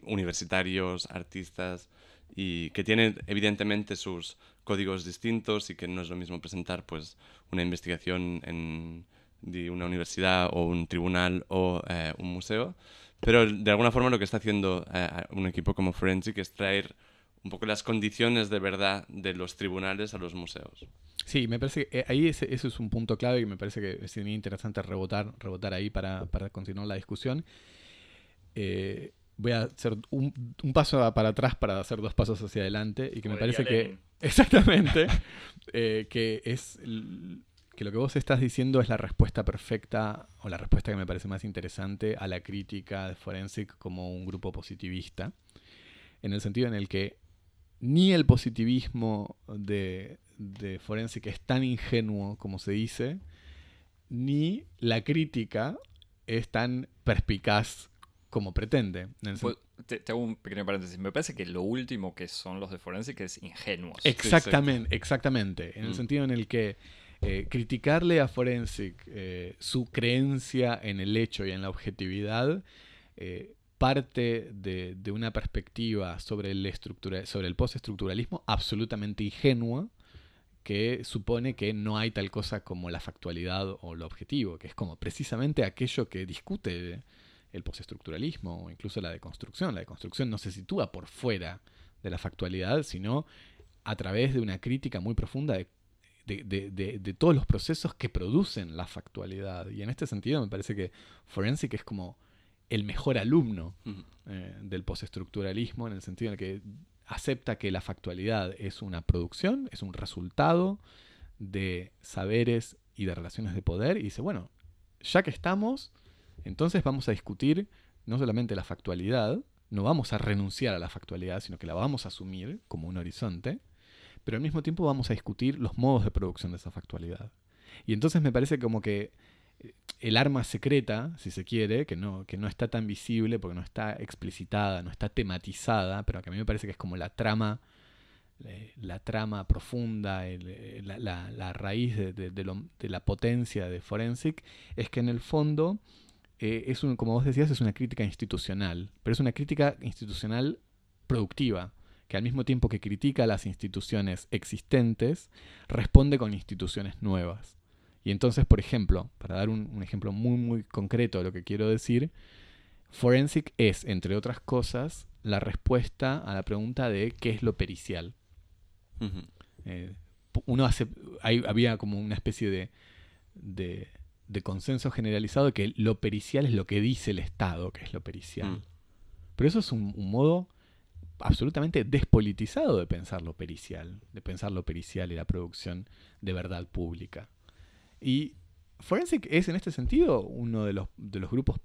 universitarios, artistas, y que tiene evidentemente sus códigos distintos y que no es lo mismo presentar pues una investigación en de una universidad o un tribunal o eh, un museo, pero de alguna forma lo que está haciendo eh, un equipo como Forensic es traer un poco las condiciones de verdad de los tribunales a los museos. Sí, me parece que eh, ahí ese, eso es un punto clave y me parece que es muy interesante rebotar, rebotar ahí para, para continuar la discusión. Eh, voy a hacer un, un paso para atrás para hacer dos pasos hacia adelante y que me parece que exactamente eh, que es que lo que vos estás diciendo es la respuesta perfecta o la respuesta que me parece más interesante a la crítica de Forensic como un grupo positivista en el sentido en el que ni el positivismo de, de Forensic es tan ingenuo como se dice, ni la crítica es tan perspicaz como pretende. Pues, te, te hago un pequeño paréntesis. Me parece que lo último que son los de Forensic es ingenuos. Exactamente, exactamente. En el Mm. sentido en el que eh, criticarle a Forensic eh, su creencia en el hecho y en la objetividad eh, parte de, de una perspectiva sobre el, estructura, sobre el postestructuralismo absolutamente ingenua que supone que no hay tal cosa como la factualidad o lo objetivo, que es como precisamente aquello que discute el postestructuralismo o incluso la deconstrucción. La deconstrucción no se sitúa por fuera de la factualidad, sino a través de una crítica muy profunda de de, todos los procesos que producen la factualidad. Y en este sentido me parece que Forensic es como el mejor alumno eh, del postestructuralismo, en el sentido en el que acepta que la factualidad es una producción, es un resultado de saberes y de relaciones de poder, y dice, bueno, ya que estamos, entonces vamos a discutir no solamente la factualidad, no vamos a renunciar a la factualidad, sino que la vamos a asumir como un horizonte, pero al mismo tiempo vamos a discutir los modos de producción de esa factualidad. Y entonces me parece como que eh, el arma secreta, si se quiere, que no, que no está tan visible porque no está explicitada, no está tematizada, pero que a mí me parece que es como la trama, eh, la trama profunda, eh, la, raíz de, la potencia de Forensic, es que en el fondo es un, como vos decías, es una crítica institucional, pero es una crítica institucional productiva que al mismo tiempo que critica las instituciones existentes, responde con instituciones nuevas. Y entonces, por ejemplo, para dar un, ejemplo muy, muy concreto de lo que quiero decir, Forensic es, entre otras cosas, la respuesta a la pregunta de qué es lo pericial. Eh, uno hace, había como una especie de, de, consenso generalizado de que lo pericial es lo que dice el Estado, que es lo pericial. Mm. Pero eso es un modo absolutamente despolitizado de pensar lo pericial, de pensar lo pericial y la producción de verdad pública. Y Forensic es en este sentido uno de los, de los grupos,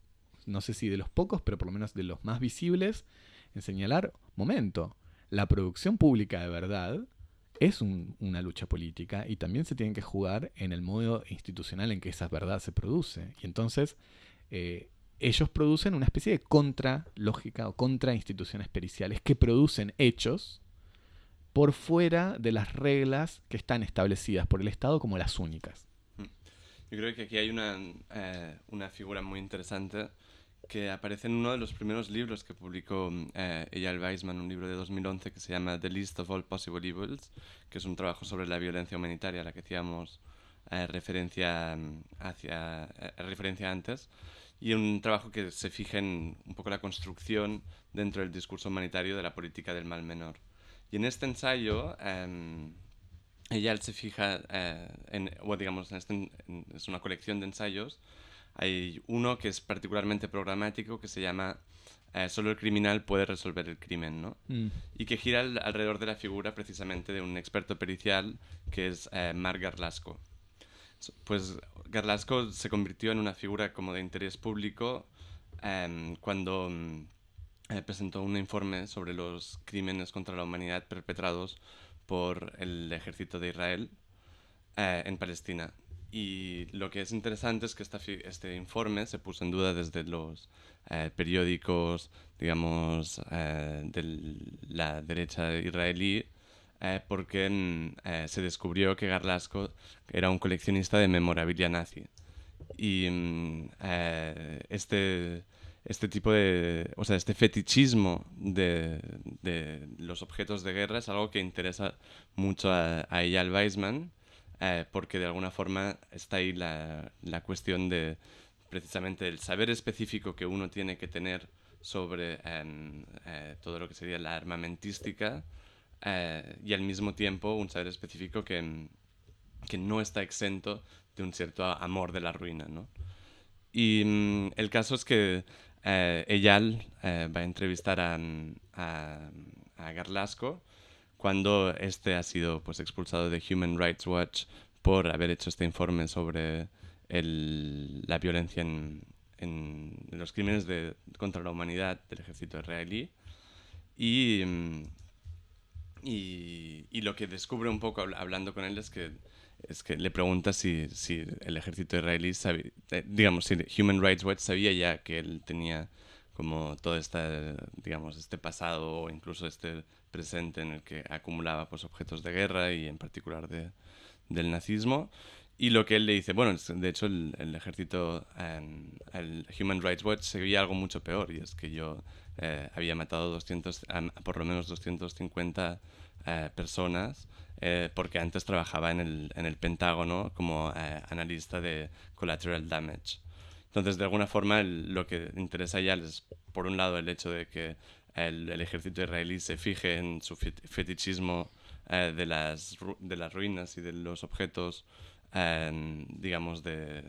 no sé si de los pocos, pero por lo menos de los más visibles, en señalar, momento, la producción pública de verdad es una lucha política y también se tiene que jugar en el modo institucional en que esa verdad se produce. Y entonces eh, ellos producen una especie de contralógica o contra instituciones periciales que producen hechos por fuera de las reglas que están establecidas por el Estado como las únicas. Mm. Yo creo que aquí hay una, eh, una figura muy interesante que aparece en uno de los primeros libros que publicó eh, Eyal Weizman, un libro de 2011 que se llama The List of All Possible Evils, que es un trabajo sobre la violencia humanitaria a la que hacíamos eh, referencia, mm, hacia, eh, referencia antes y un trabajo que se fija en un poco la construcción dentro del discurso humanitario de la política del mal menor. Y en este ensayo, eh, ella se fija eh, en, o digamos, este es una colección de ensayos. Hay uno que es particularmente programático que se llama eh, Solo el criminal puede resolver el crimen, ¿no? Mm. Y que gira alrededor de la figura precisamente de un experto pericial que es eh, Mark Garlasco. Pues Garlasco se convirtió en una figura como de interés público em, cuando mm, eh, presentó un informe sobre los crímenes contra la humanidad perpetrados por el ejército de Israel eh, en Palestina. Y lo que es interesante es que este informe se puso en duda desde los eh, periódicos, digamos, de la derecha israelí eh, porque mm, eh, se descubrió que Garlasco era un coleccionista de memorabilia nazi. Y mm, eh, este, este tipo de, o sea, este fetichismo de, de, los objetos de guerra es algo que interesa mucho a, a Eyal Weizmann, porque de alguna forma está ahí la, la cuestión de precisamente el saber específico que uno tiene que tener sobre em, todo lo que sería la armamentística eh, y al mismo tiempo un saber específico que, que, no está exento de un cierto amor de la ruina. ¿no? Y mm, el caso es que eh, Eyal eh, va a entrevistar a, a, a, Garlasco cuando este ha sido pues, expulsado de Human Rights Watch por haber hecho este informe sobre el, la violencia en, en, los crímenes de, contra la humanidad del ejército israelí. Y, mm, y, y, lo que descubre un poco hablando con él es que, es que le pregunta si, si el ejército israelí, sabía, eh, digamos, si Human Rights Watch sabía ya que él tenía como todo este, digamos, este pasado o incluso este presente en el que acumulaba pues, objetos de guerra y en particular de, del nazismo. Y lo que él le dice, bueno, de hecho el, el ejército, um, el Human Rights Watch seguía algo mucho peor y es que yo eh, había matado 200, por lo menos 250 eh, personas eh, porque antes trabajaba en el, en el Pentágono como analista de collateral damage. Entonces, de alguna forma, lo que interesa ya es, por un lado, el hecho de que el, el ejército israelí se fije en su fetichismo eh, de, las, de las ruinas y de los objetos digamos, de,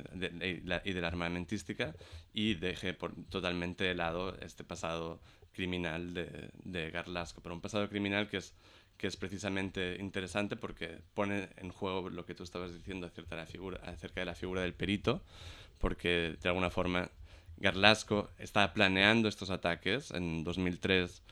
y de la armamentística y deje por, totalmente de lado este pasado criminal de, de Garlasco, pero un pasado criminal que es, que es precisamente interesante porque pone en juego lo que tú estabas diciendo acerca de la figura, acerca de la figura del perito, porque de alguna forma Garlasco estaba planeando estos ataques en 2003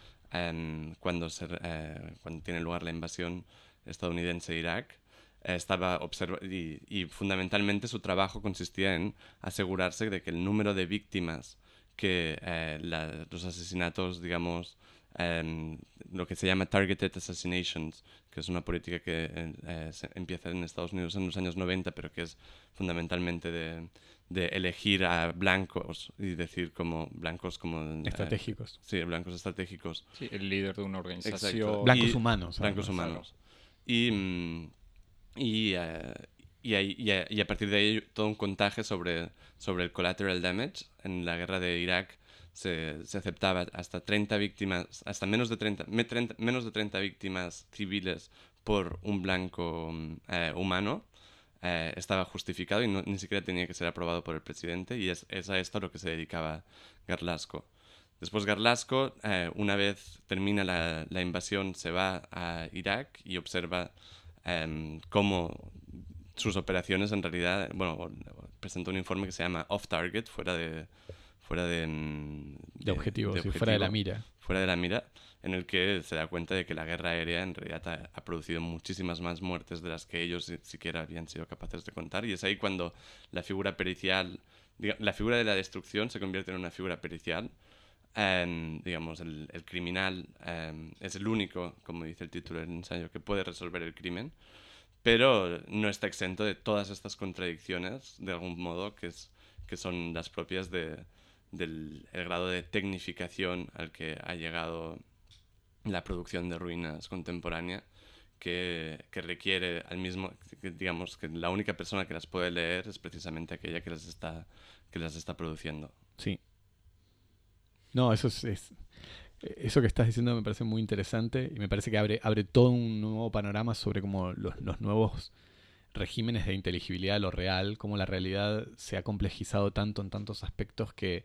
cuando, se, eh, cuando tiene lugar la invasión estadounidense de Irak. Eh, estaba y, y, fundamentalmente su trabajo consistía en asegurarse de que el número de víctimas que eh, los asesinatos, digamos, em, lo que se llama targeted assassinations, que es una política que empieza en Estados Unidos en los años 90, pero que es fundamentalmente de, de elegir a blancos y decir como blancos como... Eh, estratégicos. sí, blancos estratégicos. Sí, el líder de una organización. Blancos humanos. Blancos humanos. Y, mm, y, uh, y, y, a, partir de ahí todo un contaje sobre, sobre el collateral damage. En la guerra de Irak se, se aceptaba hasta 30 víctimas, hasta menos de 30, menos de 30 víctimas civiles por un blanco uh, humano eh, estaba justificado y ni siquiera tenía que ser aprobado por el presidente y es, a esto a lo que se dedicaba Garlasco. Después Garlasco, eh, una vez termina la, la, invasión, se va a Irak y observa em, cómo sus operaciones en realidad, bueno, presentó un informe que se llama Off Target, fuera de... Fuera de, mm, de, objetivo, fuera de la mira. Fuera de la mira en el que se da cuenta de que la guerra aérea en realidad ha, producido muchísimas más muertes de las que ellos siquiera habían sido capaces de contar. Y es ahí cuando la figura pericial, la figura de la destrucción se convierte en una figura pericial. Digamos, el, criminal em, es el único, como dice el título del ensayo, que puede resolver el crimen, pero no está exento de todas estas contradicciones, de algún modo, que, es, que son las propias de, del el grado de tecnificación al que ha llegado la producción de ruinas contemporánea que, que, requiere al mismo, digamos, que la única persona que las puede leer es precisamente aquella que las está, que las está produciendo. Sí. No, eso es, eso que estás diciendo me parece muy interesante y me parece que abre, abre todo un nuevo panorama sobre cómo los, los nuevos regímenes de inteligibilidad de lo real, cómo la realidad se ha complejizado tanto en tantos aspectos que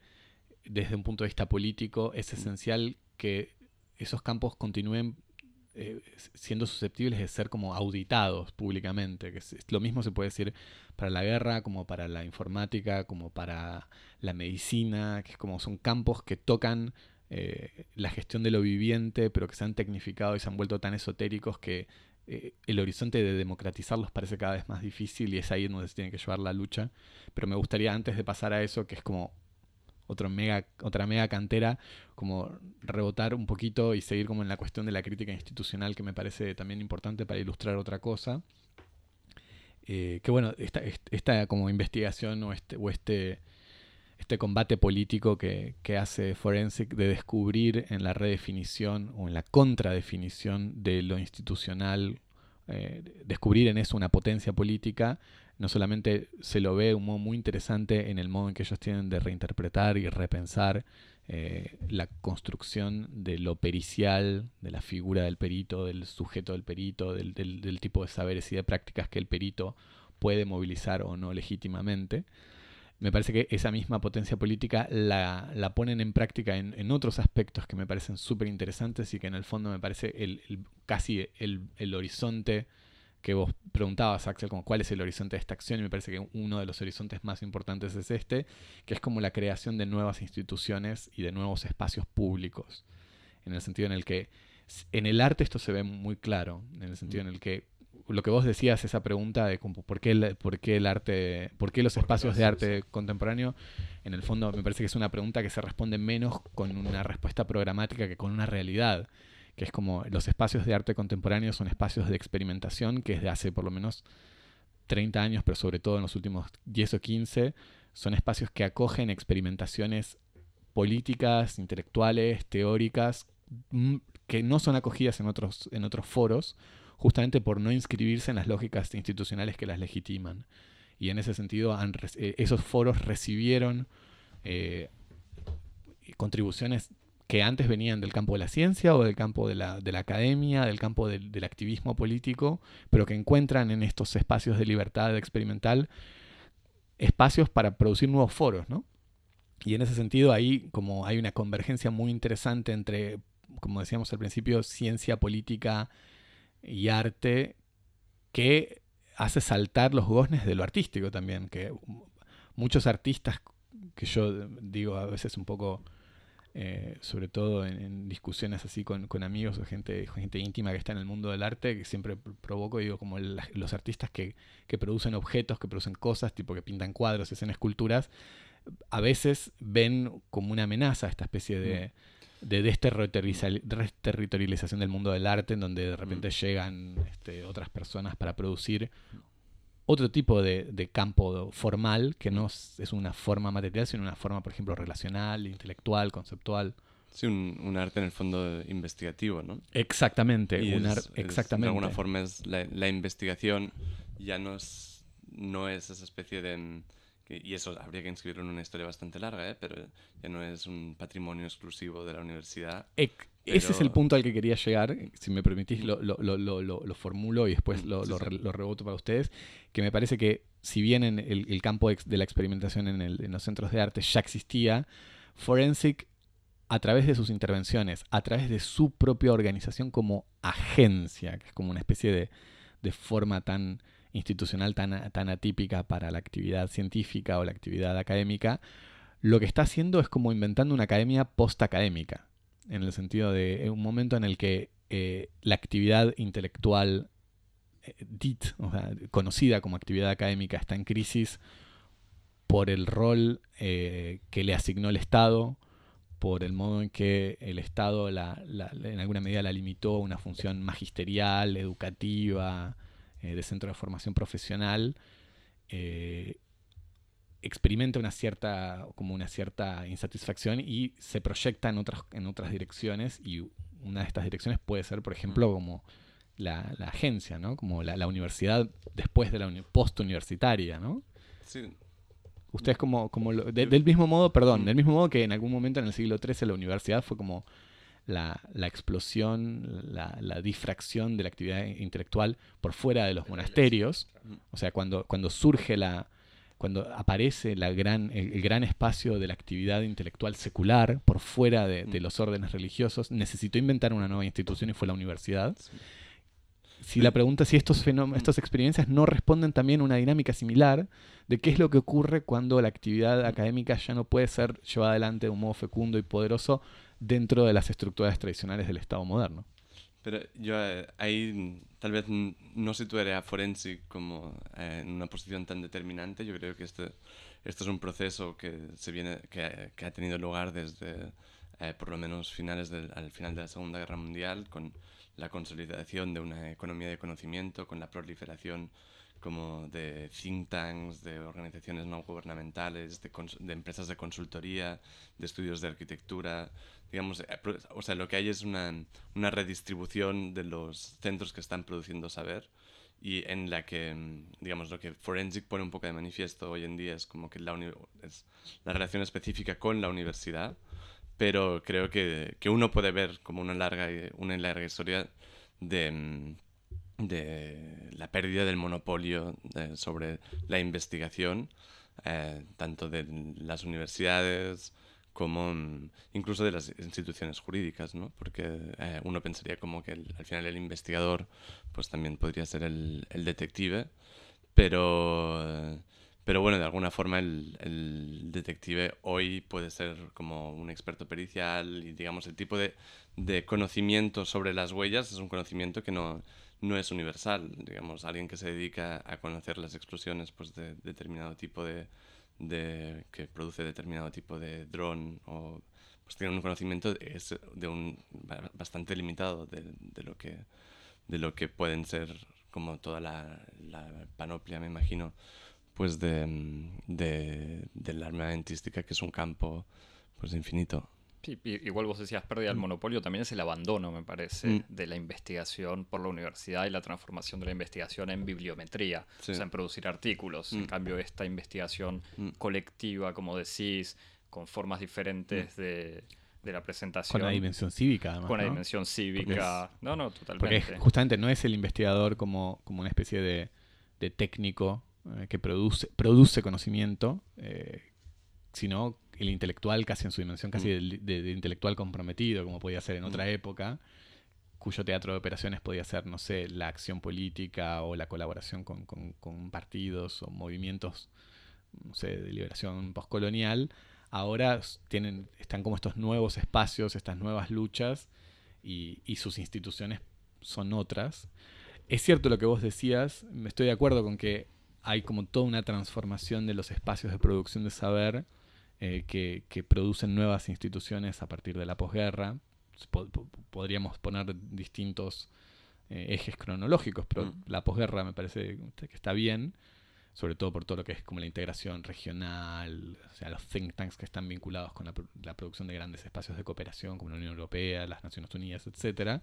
desde un punto de vista político es esencial que esos campos continúen eh, siendo susceptibles de ser como auditados públicamente. Que lo mismo se puede decir para la guerra, como para la informática, como para la medicina, que es como son campos que tocan eh, la gestión de lo viviente, pero que se han tecnificado y se han vuelto tan esotéricos que eh, el horizonte de democratizarlos parece cada vez más difícil y es ahí donde se tiene que llevar la lucha. Pero me gustaría antes de pasar a eso, que es como otro mega, otra mega cantera, como rebotar un poquito y seguir como en la cuestión de la crítica institucional que me parece también importante para ilustrar otra cosa. Eh, que bueno, esta, esta, como investigación o este, o este, este combate político que, que, hace Forensic de descubrir en la redefinición o en la contradefinición de lo institucional, eh, descubrir en eso una potencia política, no solamente se lo ve un modo muy interesante en el modo en que ellos tienen de reinterpretar y repensar eh, la construcción de lo pericial, de la figura del perito, del sujeto del perito, del, del, tipo de saberes y de prácticas que el perito puede movilizar o no legítimamente. Me parece que esa misma potencia política la, la ponen en práctica en, en, otros aspectos que me parecen súper interesantes y que en el fondo me parece el, casi el, el horizonte que vos preguntabas, Axel, como cuál es el horizonte de esta acción, y me parece que uno de los horizontes más importantes es este, que es como la creación de nuevas instituciones y de nuevos espacios públicos, en el sentido en el que en el arte esto se ve muy claro, en el sentido en el que lo que vos decías, esa pregunta de por qué el, por qué el arte, por qué los espacios de arte contemporáneo, en el fondo me parece que es una pregunta que se responde menos con una respuesta programática que con una realidad que es como los espacios de arte contemporáneo son espacios de experimentación que desde hace por lo menos 30 años, pero sobre todo en los últimos 10 o 15, son espacios que acogen experimentaciones políticas, intelectuales, teóricas, mm, que no son acogidas en otros, en otros foros, justamente por no inscribirse en las lógicas institucionales que las legitiman. Y en ese sentido, eh, esos foros recibieron eh, contribuciones que antes venían del campo de la ciencia o del campo de la, de la academia, del campo del, activismo político, pero que encuentran en estos espacios de libertad experimental espacios para producir nuevos foros, ¿no? Y en ese sentido ahí como hay una convergencia muy interesante entre, como decíamos al principio, ciencia, política y arte que hace saltar los goznes de lo artístico también, que muchos artistas que yo digo a veces un poco, eh, sobre todo en, discusiones así con, amigos o gente, gente íntima que está en el mundo del arte, que siempre provoco, digo, como los artistas que, que producen objetos, que producen cosas, tipo que pintan cuadros, hacen esculturas, a veces ven como una amenaza esta especie de, de desterritorialización del mundo del arte, en donde de repente llegan este, otras personas para producir otro tipo de, campo formal, que no es una forma material, sino una forma, por ejemplo, relacional, intelectual, conceptual. Sí, un, arte en el fondo investigativo, ¿no? Exactamente, exactamente. de alguna forma es la, la, investigación ya no es, no es esa especie de y eso habría que inscribirlo en una historia bastante larga, ¿eh? pero ya no es un patrimonio exclusivo de la universidad. Ese es el punto al que quería llegar, si me permitís lo, lo, lo, lo formulo y después lo, reboto para ustedes, que me parece que si bien en el, campo de la experimentación en, en los centros de arte ya existía, Forensic a través de sus intervenciones, a través de su propia organización como agencia, que es como una especie de, de forma tan institucional tan, tan atípica para la actividad científica o la actividad académica, lo que está haciendo es como inventando una academia post-académica, en el sentido de un momento en el que eh, la actividad intelectual eh, DIT, conocida como actividad académica, está en crisis por el rol eh, que le asignó el Estado, por el modo en que el Estado en alguna medida la limitó a una función magisterial, educativa, eh, de centro de formación profesional eh, experimenta una cierta, como una cierta insatisfacción y se proyecta en otras, en otras direcciones y una de estas direcciones puede ser, por ejemplo, mm. como la, agencia, ¿no? Como la, universidad después de la post-universitaria, ¿no? Sí. Ustedes como, como del mismo modo, perdón, mm. del mismo modo que en algún momento en el siglo XIII la universidad fue como la, explosión, la, difracción de la actividad intelectual por fuera de los monasterios. O sea, cuando, cuando surge la, cuando aparece la gran, el, gran espacio de la actividad intelectual secular por fuera de, mm. los órdenes religiosos, necesitó inventar una nueva institución y fue la universidad. Si la pregunta es si estos fenómenos, estas experiencias no responden también a una dinámica similar de qué es lo que ocurre cuando la actividad académica ya no puede ser llevada adelante de un modo fecundo y poderoso dentro de las estructuras tradicionales del Estado moderno. Pero yo eh, ahí tal vez no situaría a Forensic como eh, en una posición tan determinante. Yo creo que este, este es un proceso que, se viene, que, que ha tenido lugar desde eh, por lo menos finales del, al final de la Segunda Guerra Mundial, con la consolidación de una economía de conocimiento, con la proliferación como de think tanks, de organizaciones no gubernamentales, de, de, empresas de consultoría, de estudios de arquitectura. Digamos, eh, o sea, lo que hay es una, una redistribución de los centros que están produciendo saber y en la que, digamos, lo que Forensic pone un poco de manifiesto hoy en día es como que la, es la relación específica con la universidad, pero creo que, que uno puede ver como una larga, una larga historia de de la pérdida del monopolio eh, sobre la investigación, eh, tanto de las universidades como mm, incluso de las instituciones jurídicas, ¿no? porque eh, uno pensaría como que al final el investigador pues también podría ser el, el detective, pero, pero bueno, de alguna forma el, el, detective hoy puede ser como un experto pericial y digamos el tipo de, de conocimiento sobre las huellas es un conocimiento que no no es universal. Digamos, alguien que se dedica a conocer las explosiones pues, de determinado tipo de, de que produce determinado tipo de dron o pues tiene un conocimiento es de un bastante limitado de, de, lo que de lo que pueden ser como toda la, la panoplia me imagino pues de, de, de la armamentística que es un campo pues infinito Sí, igual vos decías pérdida del mm. monopolio, también es el abandono, me parece, mm. de la investigación por la universidad y la transformación de la investigación en bibliometría, o sea, en producir artículos. En mm. cambio, esta investigación colectiva, como decís, con formas diferentes de, de la presentación. Con la dimensión cívica, además. Con la ¿no? dimensión cívica. no, no, Porque totalmente. es- justamente no es el investigador como, como una especie de, de técnico eh, que produce, produce conocimiento, eh, sino el intelectual casi en su dimensión casi Mm. de, de intelectual comprometido, como podía ser en otra Mm. época, cuyo teatro de operaciones podía ser, no sé, la acción política o la colaboración con, con- con partidos o movimientos, no sé, de liberación postcolonial. Ahora tienen, están como estos nuevos espacios, estas nuevas luchas y, y sus instituciones son otras. Es cierto lo que vos decías, me estoy de acuerdo con que hay como toda una transformación de los espacios de producción de saber eh, que, que producen nuevas instituciones a partir de la posguerra. Po- po- podríamos poner distintos eh, ejes cronológicos, pero Mm. la posguerra me parece que está bien, sobre todo por todo lo que es como la integración regional, o sea, los think tanks que están vinculados con la, pro- la producción de grandes espacios de cooperación como la Unión Europea, las Naciones Unidas, etcétera.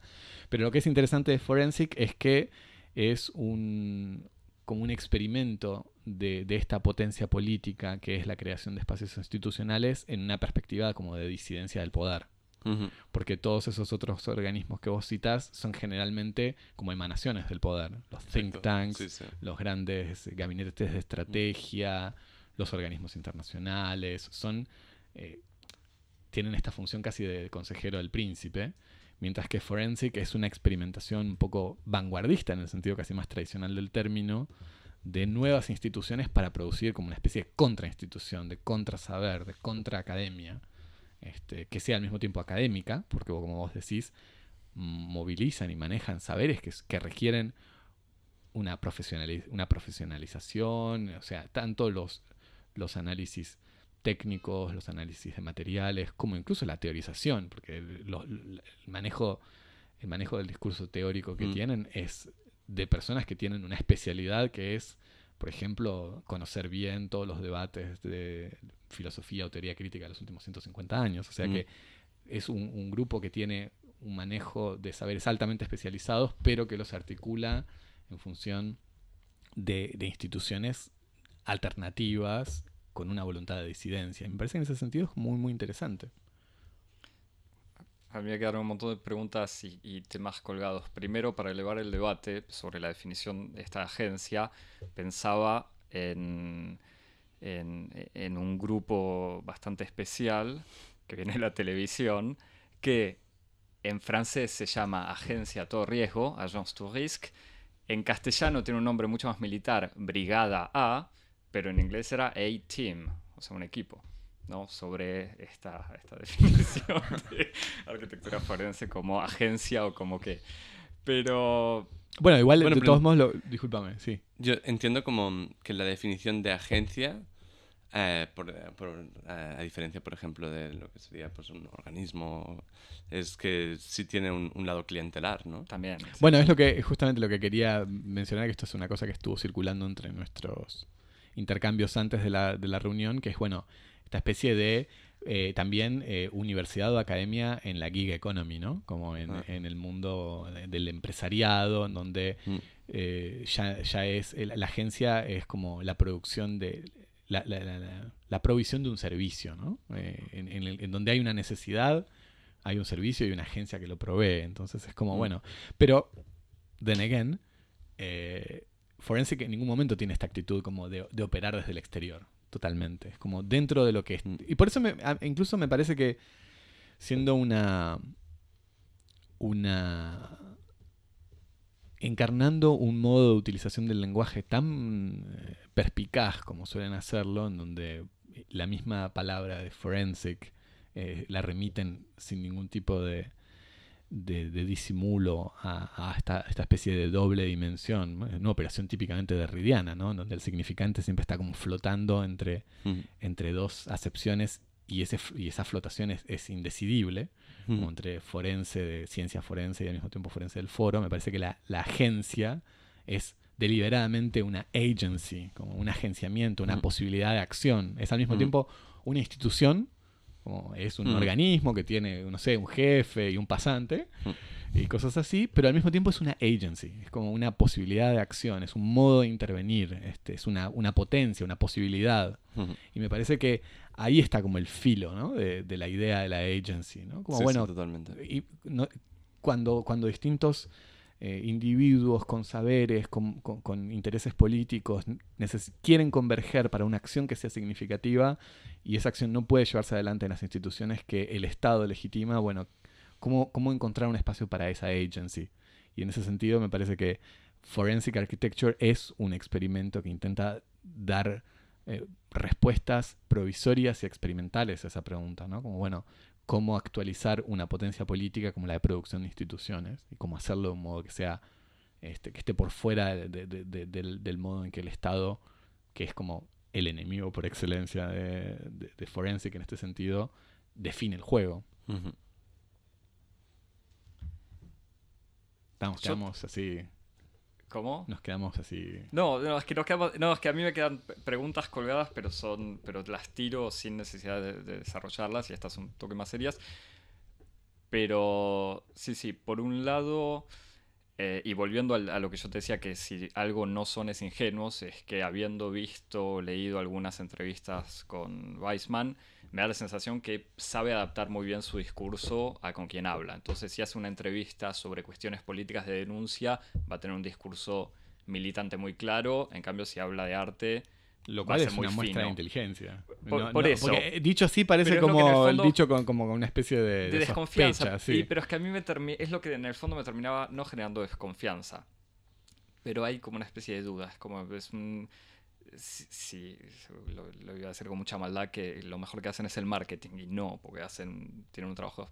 Pero lo que es interesante de Forensic es que es un como un experimento de, de esta potencia política que es la creación de espacios institucionales en una perspectiva como de disidencia del poder porque todos esos otros organismos que vos citás son generalmente como emanaciones del poder. Los think tanks, Sí, sí. los grandes gabinetes de estrategia, los organismos internacionales, son eh, tienen esta función casi de consejero del príncipe, mientras que Forensic es una experimentación un poco vanguardista en el sentido casi más tradicional del término, de nuevas instituciones para producir como una especie de contrainstitución, de contrasaber, de contraacademia, este, que sea al mismo tiempo académica, porque como vos decís, movilizan y manejan saberes que, requieren una, profesionali- una profesionalización, o sea, tanto los, los análisis técnicos, los análisis de materiales, como incluso la teorización, porque el, lo- el manejo, el manejo del discurso teórico que Mm. tienen es de personas que tienen una especialidad que es, por ejemplo, conocer bien todos los debates de filosofía o teoría crítica de los últimos 150 años. O sea Mm. que es un, un grupo que tiene un manejo de saberes altamente especializados, pero que los articula en función de, de instituciones alternativas con una voluntad de disidencia. Y me parece que en ese sentido es muy, muy interesante. A mí me quedaron un montón de preguntas y, temas colgados. Primero, para elevar el debate sobre la definición de esta agencia, pensaba en, en, en un grupo bastante especial que viene de la televisión, que en francés se llama Agencia a Todo Riesgo, Agence Tout Risque. En castellano tiene un nombre mucho más militar, Brigada A, pero en inglés era A-Team, o sea, un equipo. ¿No? sobre esta, esta definición de arquitectura forense como agencia o como que. Pero Bueno, igual Bueno, de todos modos, lo, discúlpame, sí. Yo entiendo como que la definición de agencia, eh, por, por, eh, a diferencia, por ejemplo, de lo que sería pues, un organismo, es que sí tiene un, un lado clientelar, ¿no? también. sí. Bueno, es lo que justamente lo que quería mencionar, que esto es una cosa que estuvo circulando entre nuestros intercambios antes de la, de la reunión, que es, bueno, esta especie de eh, también eh, universidad o academia en la gig economy, ¿no? Como en, Ah. en el mundo de- del empresariado, en donde Mm. eh, ya, ya es, la agencia es como la producción de, la, la- la- la- la provisión de un servicio, ¿no? Eh, en, en el- en donde hay una necesidad, hay un servicio y una agencia que lo provee. Entonces es como, Mm. bueno, pero, then again, eh, Forensic en ningún momento tiene esta actitud como de, de operar desde el exterior, totalmente. Es como dentro de lo que es. Mm. Y por eso me- incluso me parece que siendo una. una. encarnando un modo de utilización del lenguaje tan eh, perspicaz como suelen hacerlo, en donde la misma palabra de forensic eh, la remiten sin ningún tipo de, de, de disimulo a, a esta, esta especie de doble dimensión, ¿no? una operación típicamente derridiana, ¿no? En donde el significante siempre está como flotando entre, entre dos acepciones y, ese, y esa flotación es, es indecidible, como entre forense, de ciencia forense y al mismo tiempo forense del foro. Me parece que la, la agencia es deliberadamente una agency, como un agenciamiento, una posibilidad de acción. Es al mismo tiempo una institución, como es un Mm. organismo que tiene, no sé, un jefe y un pasante, Mm. y cosas así, pero al mismo tiempo es una agency, es como una posibilidad de acción, es un modo de intervenir, este, es una, una potencia, una posibilidad. Ujú. Y me parece que ahí está como el filo ¿no? de, de la idea de la agency. ¿no? Como Sí, sí, bueno, totalmente. y no- cuando, cuando distintos eh, individuos con saberes, con, intereses políticos, quieren converger para una acción que sea significativa y esa acción no puede llevarse adelante en las instituciones que el Estado legitima, bueno, ¿cómo, cómo encontrar un espacio para esa agency? Y en ese sentido me parece que Forensic Architecture es un experimento que intenta dar eh, respuestas provisorias y experimentales a esa pregunta, ¿no? Como, bueno, cómo actualizar una potencia política como la de producción de instituciones y cómo hacerlo de un modo que sea este, que esté por fuera de- de- de- del, del modo en que el Estado, que es como el enemigo por excelencia de, Forensic en este sentido, define el juego. Estamos, Yo- así, ¿Cómo? nos quedamos así. No, no, es que nos quedamos- no, es que a mí me quedan preguntas colgadas, pero son, pero las tiro sin necesidad de, de desarrollarlas y estas son un toque más serias. Pero sí, sí, por un lado, eh, y volviendo a lo que yo te decía, que si algo no son es ingenuos, es que habiendo visto, leído algunas entrevistas con Weissman, me da la sensación que sabe adaptar muy bien su discurso a con quien habla. Entonces, si hace una entrevista sobre cuestiones políticas de denuncia, va a tener un discurso militante muy claro. En cambio, si habla de arte, Lo cual es muy una muestra de inteligencia. Por- por eso. porque, eh, dicho así parece como el dicho con, como una especie de, de de desconfianza. sospecha, sí. Y- pero es que a mí me es lo que en el fondo me terminaba no generando desconfianza. Pero hay como una especie de duda. Es como es un. Sí, sí, lo, lo iba a decir con mucha maldad que lo mejor que hacen es el marketing. Y no, porque hacen tienen un trabajo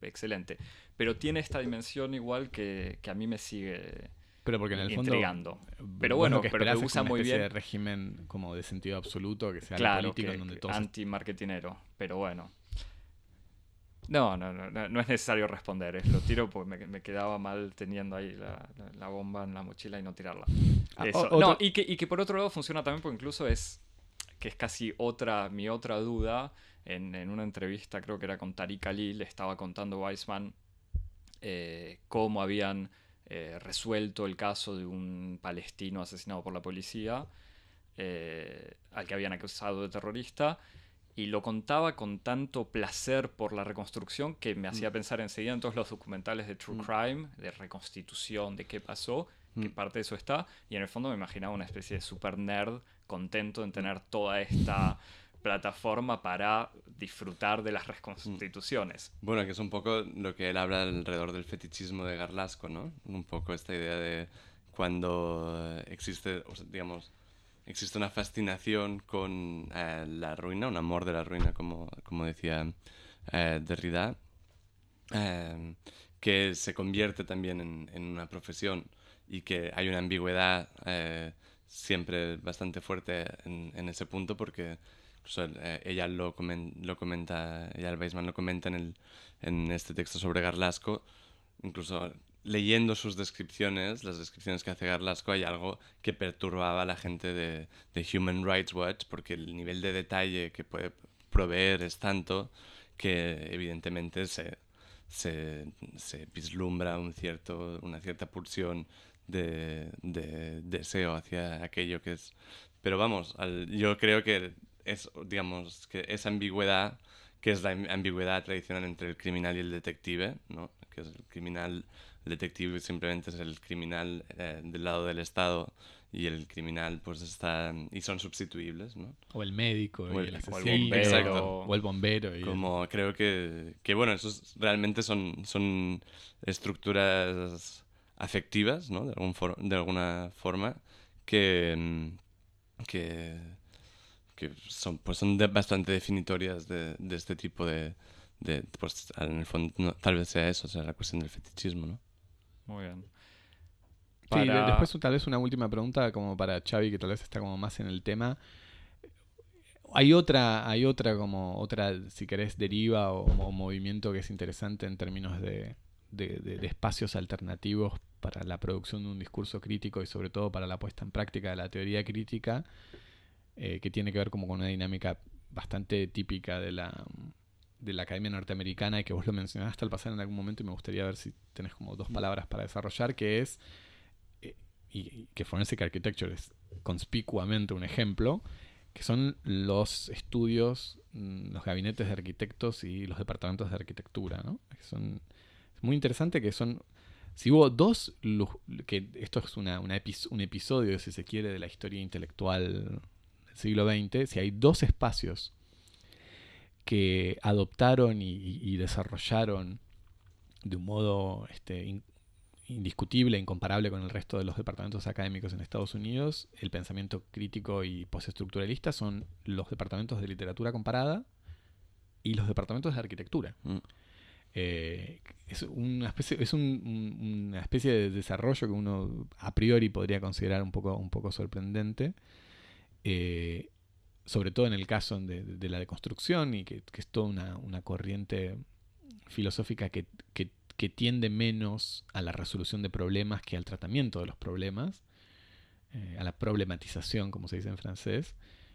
excelente. Pero tiene esta dimensión igual que, que a mí me sigue Pero porque en el fondo. intrigando. vos Pero lo bueno, que pero que usa muy bien. de régimen como de sentido absoluto, que sea claro, político que, en donde que todos. anti-marketinero, pero bueno. No, no, no, no, no es necesario responder, es lo tiro porque me, me quedaba mal teniendo ahí la, la- la bomba en la mochila y no tirarla. Ah, Eso. No, y que, y que por otro lado funciona también porque incluso es, que es casi otra, mi otra duda, en, en una entrevista creo que era con Tariq Ali, le estaba contando Weissman eh, cómo habían eh, resuelto el caso de un palestino asesinado por la policía, eh, al que habían acusado de terrorista, y lo contaba con tanto placer por la reconstrucción que me hacía pensar enseguida en todos los documentales de True Mm. Crime, de reconstitución, de qué pasó, Mm. parte de eso está, y en el fondo me imaginaba una especie de super nerd contento en tener toda esta plataforma para disfrutar de las reconstituciones. Bueno, que es un poco lo que él habla alrededor del fetichismo de Garlasco, ¿no? Un poco esta idea de cuando eh, existe, o sea, digamos, existe una fascinación con eh, la ruina, un amor de la ruina, como, como decía eh, Derrida, eh, que se convierte también en, en una profesión y que hay una ambigüedad eh, siempre bastante fuerte en, en ese punto porque incluso, eh, ella lo, comen- lo comenta, ella Weisman lo comenta en, el, en este texto sobre Garlasco, incluso leyendo sus descripciones, las descripciones que hace Garlasco, hay algo que perturbaba a la gente de, de Human Rights Watch porque el nivel de detalle que puede proveer es tanto que evidentemente se, se, se vislumbra un cierto, una cierta pulsión de, de deseo hacia aquello que es... Pero vamos, al- yo creo que es, digamos, que esa ambigüedad, que es la am- ambigüedad tradicional entre el criminal y el detective, ¿no? Que es el criminal, el detective simplemente es el criminal eh, del lado del Estado y el criminal pues está... y son sustituibles, ¿no? O el médico, O y el- el o el asesino, bombero. Exacto. o el bombero. y el- Como creo que, que bueno, esos realmente son, son estructuras afectivas, ¿no? De, algún for- de alguna forma, que, mm, que, que son, pues son de- bastante definitorias de, de este tipo de, de, pues en el fondo, no, tal vez sea eso, sea la cuestión del fetichismo, ¿no? Muy bien. Sí, de- después tal vez una última pregunta como para Xavi, que tal vez está como más en el tema. Hay otra, hay otra como otra, si querés, deriva o, o movimiento que es interesante en términos de, de- de- de espacios alternativos para la producción de un discurso crítico y sobre todo para la puesta en práctica de la teoría crítica, eh, que tiene que ver como con una dinámica bastante típica de la de la Academia Norteamericana y que vos lo mencionaste al pasar en algún momento y me gustaría ver si tenés como dos palabras para desarrollar, que es, eh, y, que Forensic Architecture es conspicuamente un ejemplo, que son los estudios, mm, los gabinetes de arquitectos y los departamentos de arquitectura, ¿no? Son, es muy interesante que son si hubo dos, que esto es una, un episodio, si se quiere, de la historia intelectual del siglo XX, si hay dos espacios que adoptaron y, desarrollaron de un modo este, indiscutible, incomparable con el resto de los departamentos académicos en Estados Unidos, el pensamiento crítico y postestructuralista son los departamentos de literatura comparada y los departamentos de arquitectura. Mm. Eh, es una especie, es una especie de desarrollo que uno a priori podría considerar un poco, un poco sorprendente, eh, sobre todo en el caso de, la deconstrucción y que, es toda una, corriente filosófica que, tiende menos a la resolución de problemas que al tratamiento de los problemas, eh, a la problematización, como se dice en francés,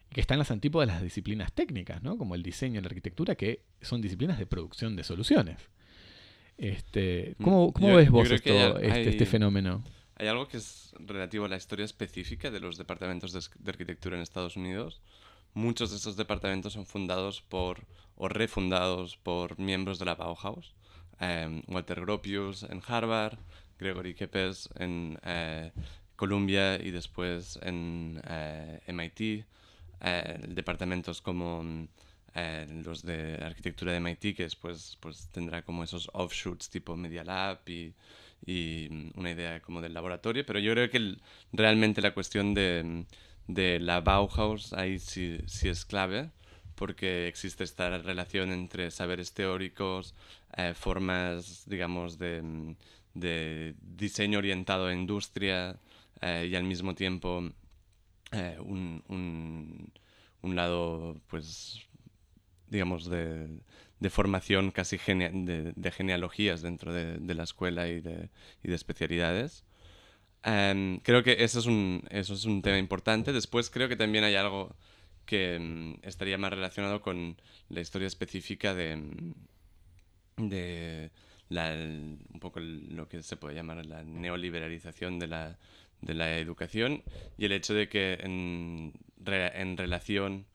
y que está en las antípodas de las disciplinas técnicas, ¿no? como el diseño y la arquitectura, que son disciplinas de producción de soluciones. Este, mm, ¿Cómo, cómo ves vos este, este, fenómeno? Hay algo que es relativo a la historia específica de los departamentos de, arquitectura en Estados Unidos. Muchos de esos departamentos son fundados por o refundados por miembros de la Bauhaus. Em, Walter Gropius en Harvard, Gregory Kepes en eh, Columbia y después en eh, MIT. Eh, departamentos como eh, los de arquitectura de MIT, que después pues, tendrá como esos offshoots tipo Media Lab y, y, una idea como del laboratorio, pero yo creo que realmente la cuestión de, de, la Bauhaus ahí sí, sí, es clave, porque existe esta relación entre saberes teóricos, eh, formas, digamos, de, de, diseño orientado a industria eh, y al mismo tiempo un, un, un lado pues digamos, de, de formación casi de, genealogías dentro de, de, la escuela y de, y de especialidades. Em, creo que eso es, un, eso es un tema importante. Después creo que también hay algo que mm, estaría más relacionado con la historia específica de, de la, un poco lo que se puede llamar la neoliberalización de la, de la educación y el hecho de que en, en relación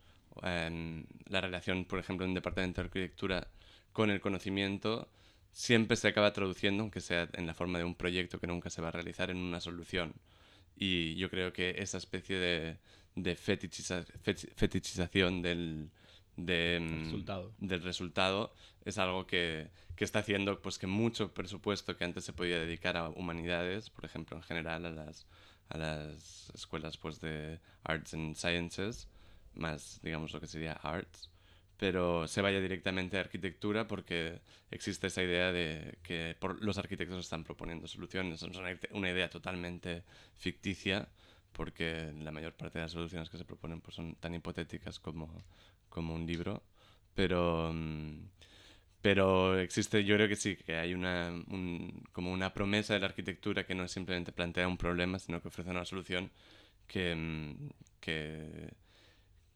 la relación, por ejemplo, en un departamento de arquitectura con el conocimiento siempre se acaba traduciendo, aunque sea en la forma de un proyecto que nunca se va a realizar, en una solución. Y yo creo que esa especie de, de fetichización del, mm, resultado. del resultado es algo que, que, está haciendo pues, que mucho presupuesto que antes se podía dedicar a humanidades, por ejemplo, en general a las, a las escuelas pues, de Arts and Sciences, más, digamos, lo que sería arts, pero se vaya directamente a arquitectura porque existe esa idea de que por, los arquitectos están proponiendo soluciones. Es una, idea totalmente ficticia porque la mayor parte de las soluciones que se proponen pues, son tan hipotéticas como, un libro, pero... Mm, pero existe, yo creo que sí, que hay una, como una promesa de la arquitectura que no simplemente plantea un problema, sino que ofrece una solución que, mm, que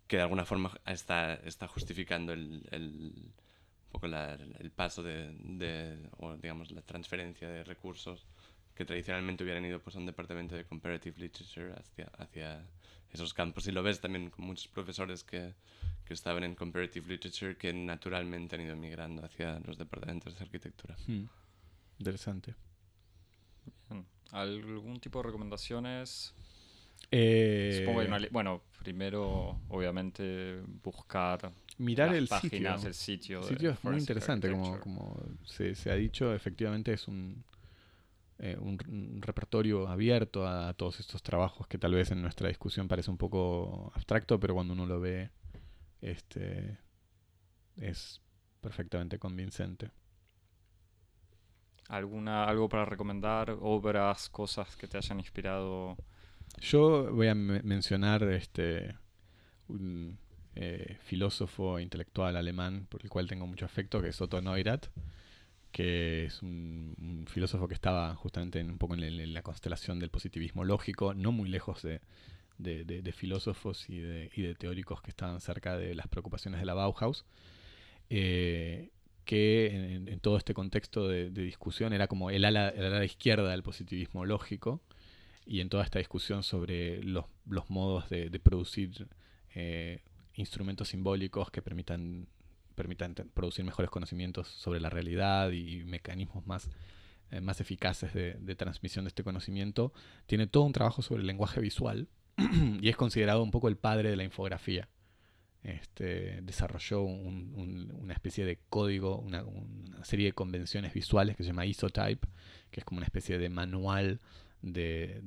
que de alguna forma está, está justificando el, el, un poco el paso de, de, o digamos, la transferencia de recursos que tradicionalmente hubieran ido pues, a un departamento de Comparative Literature hacia, hacia esos campos. Y lo ves también con muchos profesores que, que estaban en Comparative Literature que naturalmente han ido migrando hacia los departamentos de arquitectura. Hmm. Interesante. ¿Algún tipo de recomendaciones eh, bueno, primero, obviamente, buscar mirar las el páginas, sitio. el sitio. El sitio es muy interesante, como, como se, se, ha dicho, efectivamente es un, eh, un, repertorio abierto a, todos estos trabajos que tal vez en nuestra discusión parece un poco abstracto, pero cuando uno lo ve, este es perfectamente convincente. ¿Alguna, ¿Algo para recomendar? ¿Obras, cosas que te hayan inspirado? Yo voy a mencionar este un eh, filósofo intelectual alemán por el cual tengo mucho afecto, que es Otto Neurath, que es un, filósofo que estaba justamente un poco en, la constelación del positivismo lógico, no muy lejos de, filósofos y de, teóricos que estaban cerca de las preocupaciones de la Bauhaus. eh, que en, todo este contexto de, discusión era como el ala, el ala izquierda del positivismo lógico y en toda esta discusión sobre los, modos de, producir eh, instrumentos simbólicos que permitan, permitan producir mejores conocimientos sobre la realidad y mecanismos más, eh, más eficaces de, transmisión de este conocimiento, tiene todo un trabajo sobre el lenguaje visual y es considerado un poco el padre de la infografía. Este, desarrolló una especie de código, una, serie de convenciones visuales que se llama Isotype, que es como una especie de manual de,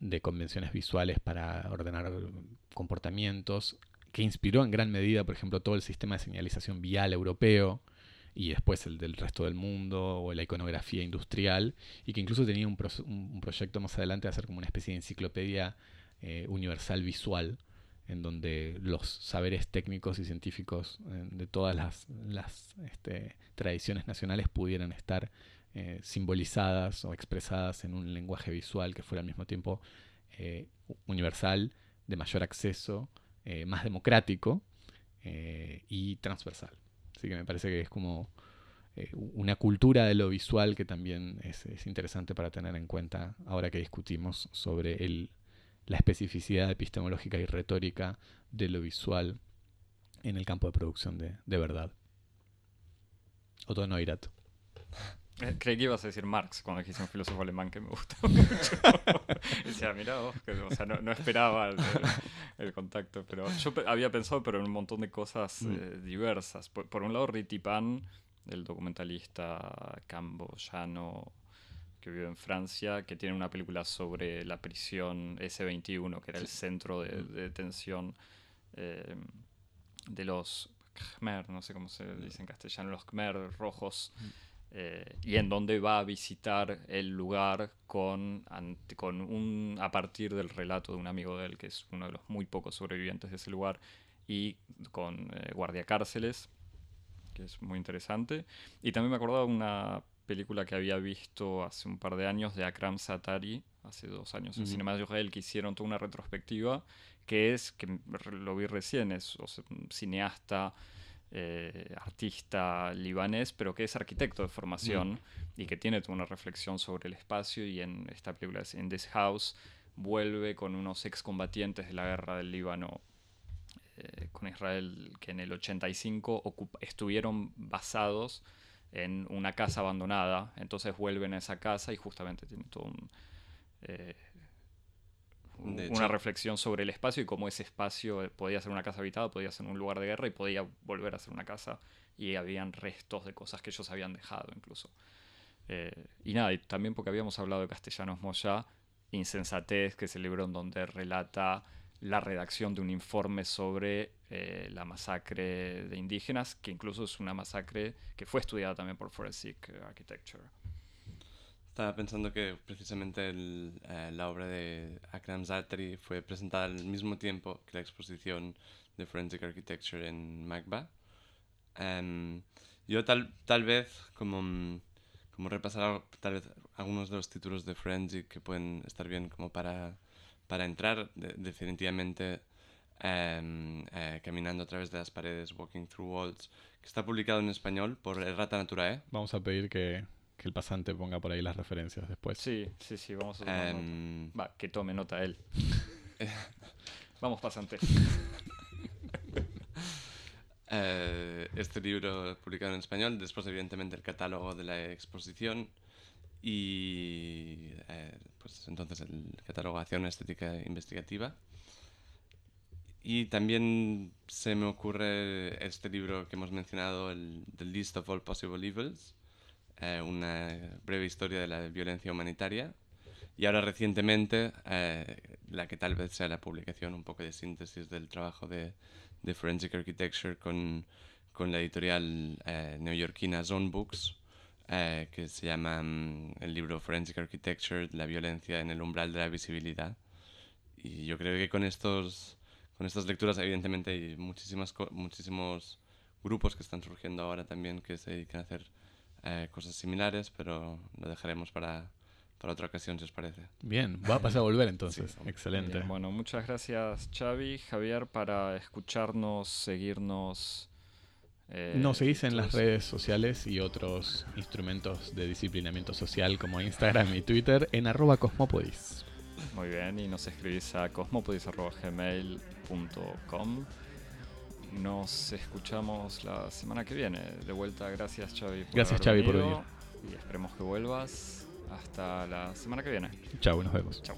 de, convenciones visuales para ordenar comportamientos, que inspiró en gran medida, por ejemplo, todo el sistema de señalización vial europeo y después el del resto del mundo o la iconografía industrial, y que incluso tenía un, proyecto más adelante de hacer como una especie de enciclopedia eh, universal visual en donde los saberes técnicos y científicos eh, de todas las, este, tradiciones nacionales pudieran estar eh, simbolizadas o expresadas en un lenguaje visual que fuera al mismo tiempo eh, universal, de mayor acceso, más democrático y transversal. Así que me parece que es como una cultura de lo visual que también es interesante para tener en cuenta ahora que discutimos sobre la especificidad epistemológica y retórica de lo visual en el campo de producción de, verdad. Otto Neurath. Eh, creí que ibas a decir Marx cuando dijiste un filósofo alemán que me gusta mucho. Decía, mira vos, o sea, no, esperaba el, contacto, pero yo había pensado pero en un montón de cosas mm. eh, diversas. Por, por, un lado, Ritipan, el documentalista camboyano que vive en Francia, que tiene una película sobre la prisión S21, que era el centro de, mm. detención eh, de los Khmer, no sé cómo se dice en castellano, los Khmer rojos, mm. Eh, y en donde va a visitar el lugar con, con un, a partir del relato de un amigo de él, que es uno de los muy pocos sobrevivientes de ese lugar, y con eh, guardiacárceles, que es muy interesante. Y también me acordaba una película que había visto hace un par de años de Akram Satari, hace dos años, en Cinema de Israel, que hicieron toda una retrospectiva, que es, que lo vi recién, es un cineasta, eh, artista libanés, pero que es arquitecto de formación y que tiene toda una reflexión sobre el espacio y en esta película, In This House, vuelve con unos excombatientes de la guerra del Líbano eh, con Israel que en el 85 estuvieron basados en una casa abandonada. Entonces vuelven a esa casa y justamente tienen todo eh, una reflexión sobre el espacio y cómo ese espacio eh, podía ser una casa habitada, podía ser un lugar de guerra y podía volver a ser una casa y habían restos de cosas que ellos habían dejado incluso. Eh, y nada, y también porque habíamos hablado de Castellanos Moya, Insensatez, que es el libro en donde relata la redacción de un informe sobre eh, la masacre de indígenas, que incluso es una masacre que fue estudiada también por Forensic Architecture. Estaba pensando que precisamente eh, la obra de Akram Zatri fue presentada al mismo tiempo que la exposición de Forensic Architecture en MACBA. Em, yo tal, tal vez, como, como repasar tal vez algunos de los títulos de Forensic que pueden estar bien como para para entrar definitivamente em, eh, caminando a través de las paredes, Walking Through Walls, que está publicado en español por Rata Naturae. Vamos a pedir que, que, el pasante ponga por ahí las referencias después. Sí, sí, sí, vamos a tomar em, Va, que tome nota él. vamos, pasante. Eh, este libro publicado en español, después evidentemente el catálogo de la exposición y eh, pues entonces el catalogación estética investigativa. Y también se me ocurre este libro que hemos mencionado, el The List of All Possible Evils, eh, una breve historia de la violencia humanitaria. Y ahora recientemente, eh, la que tal vez sea la publicación un poco de síntesis del trabajo de, de Forensic Architecture con, con la editorial neoyorquina Zone Books, eh, que se llama mm, el libro Forensic Architecture, la violencia en el umbral de la visibilidad. Y yo creo que con, estos, con estas lecturas, evidentemente, hay muchísimas, muchísimos grupos que están surgiendo ahora también que se dedican a hacer eh, cosas similares, pero lo dejaremos para, para otra ocasión, si os parece. Bien, va a pasar a volver entonces. Excelente. bueno, muchas gracias Xavi, Javier, para escucharnos, seguirnos Eh, Nos seguís en las redes sociales y otros instrumentos de disciplinamiento social como Instagram y Twitter en arroba cosmopodis. Muy bien, y nos escribís a cosmopodis.gmail.com. Nos escuchamos la semana que viene. De vuelta, gracias Xavi por Gracias, haber Xavi, por venido, Y esperemos que vuelvas. Hasta la semana que viene. Chau, nos vemos. Chau.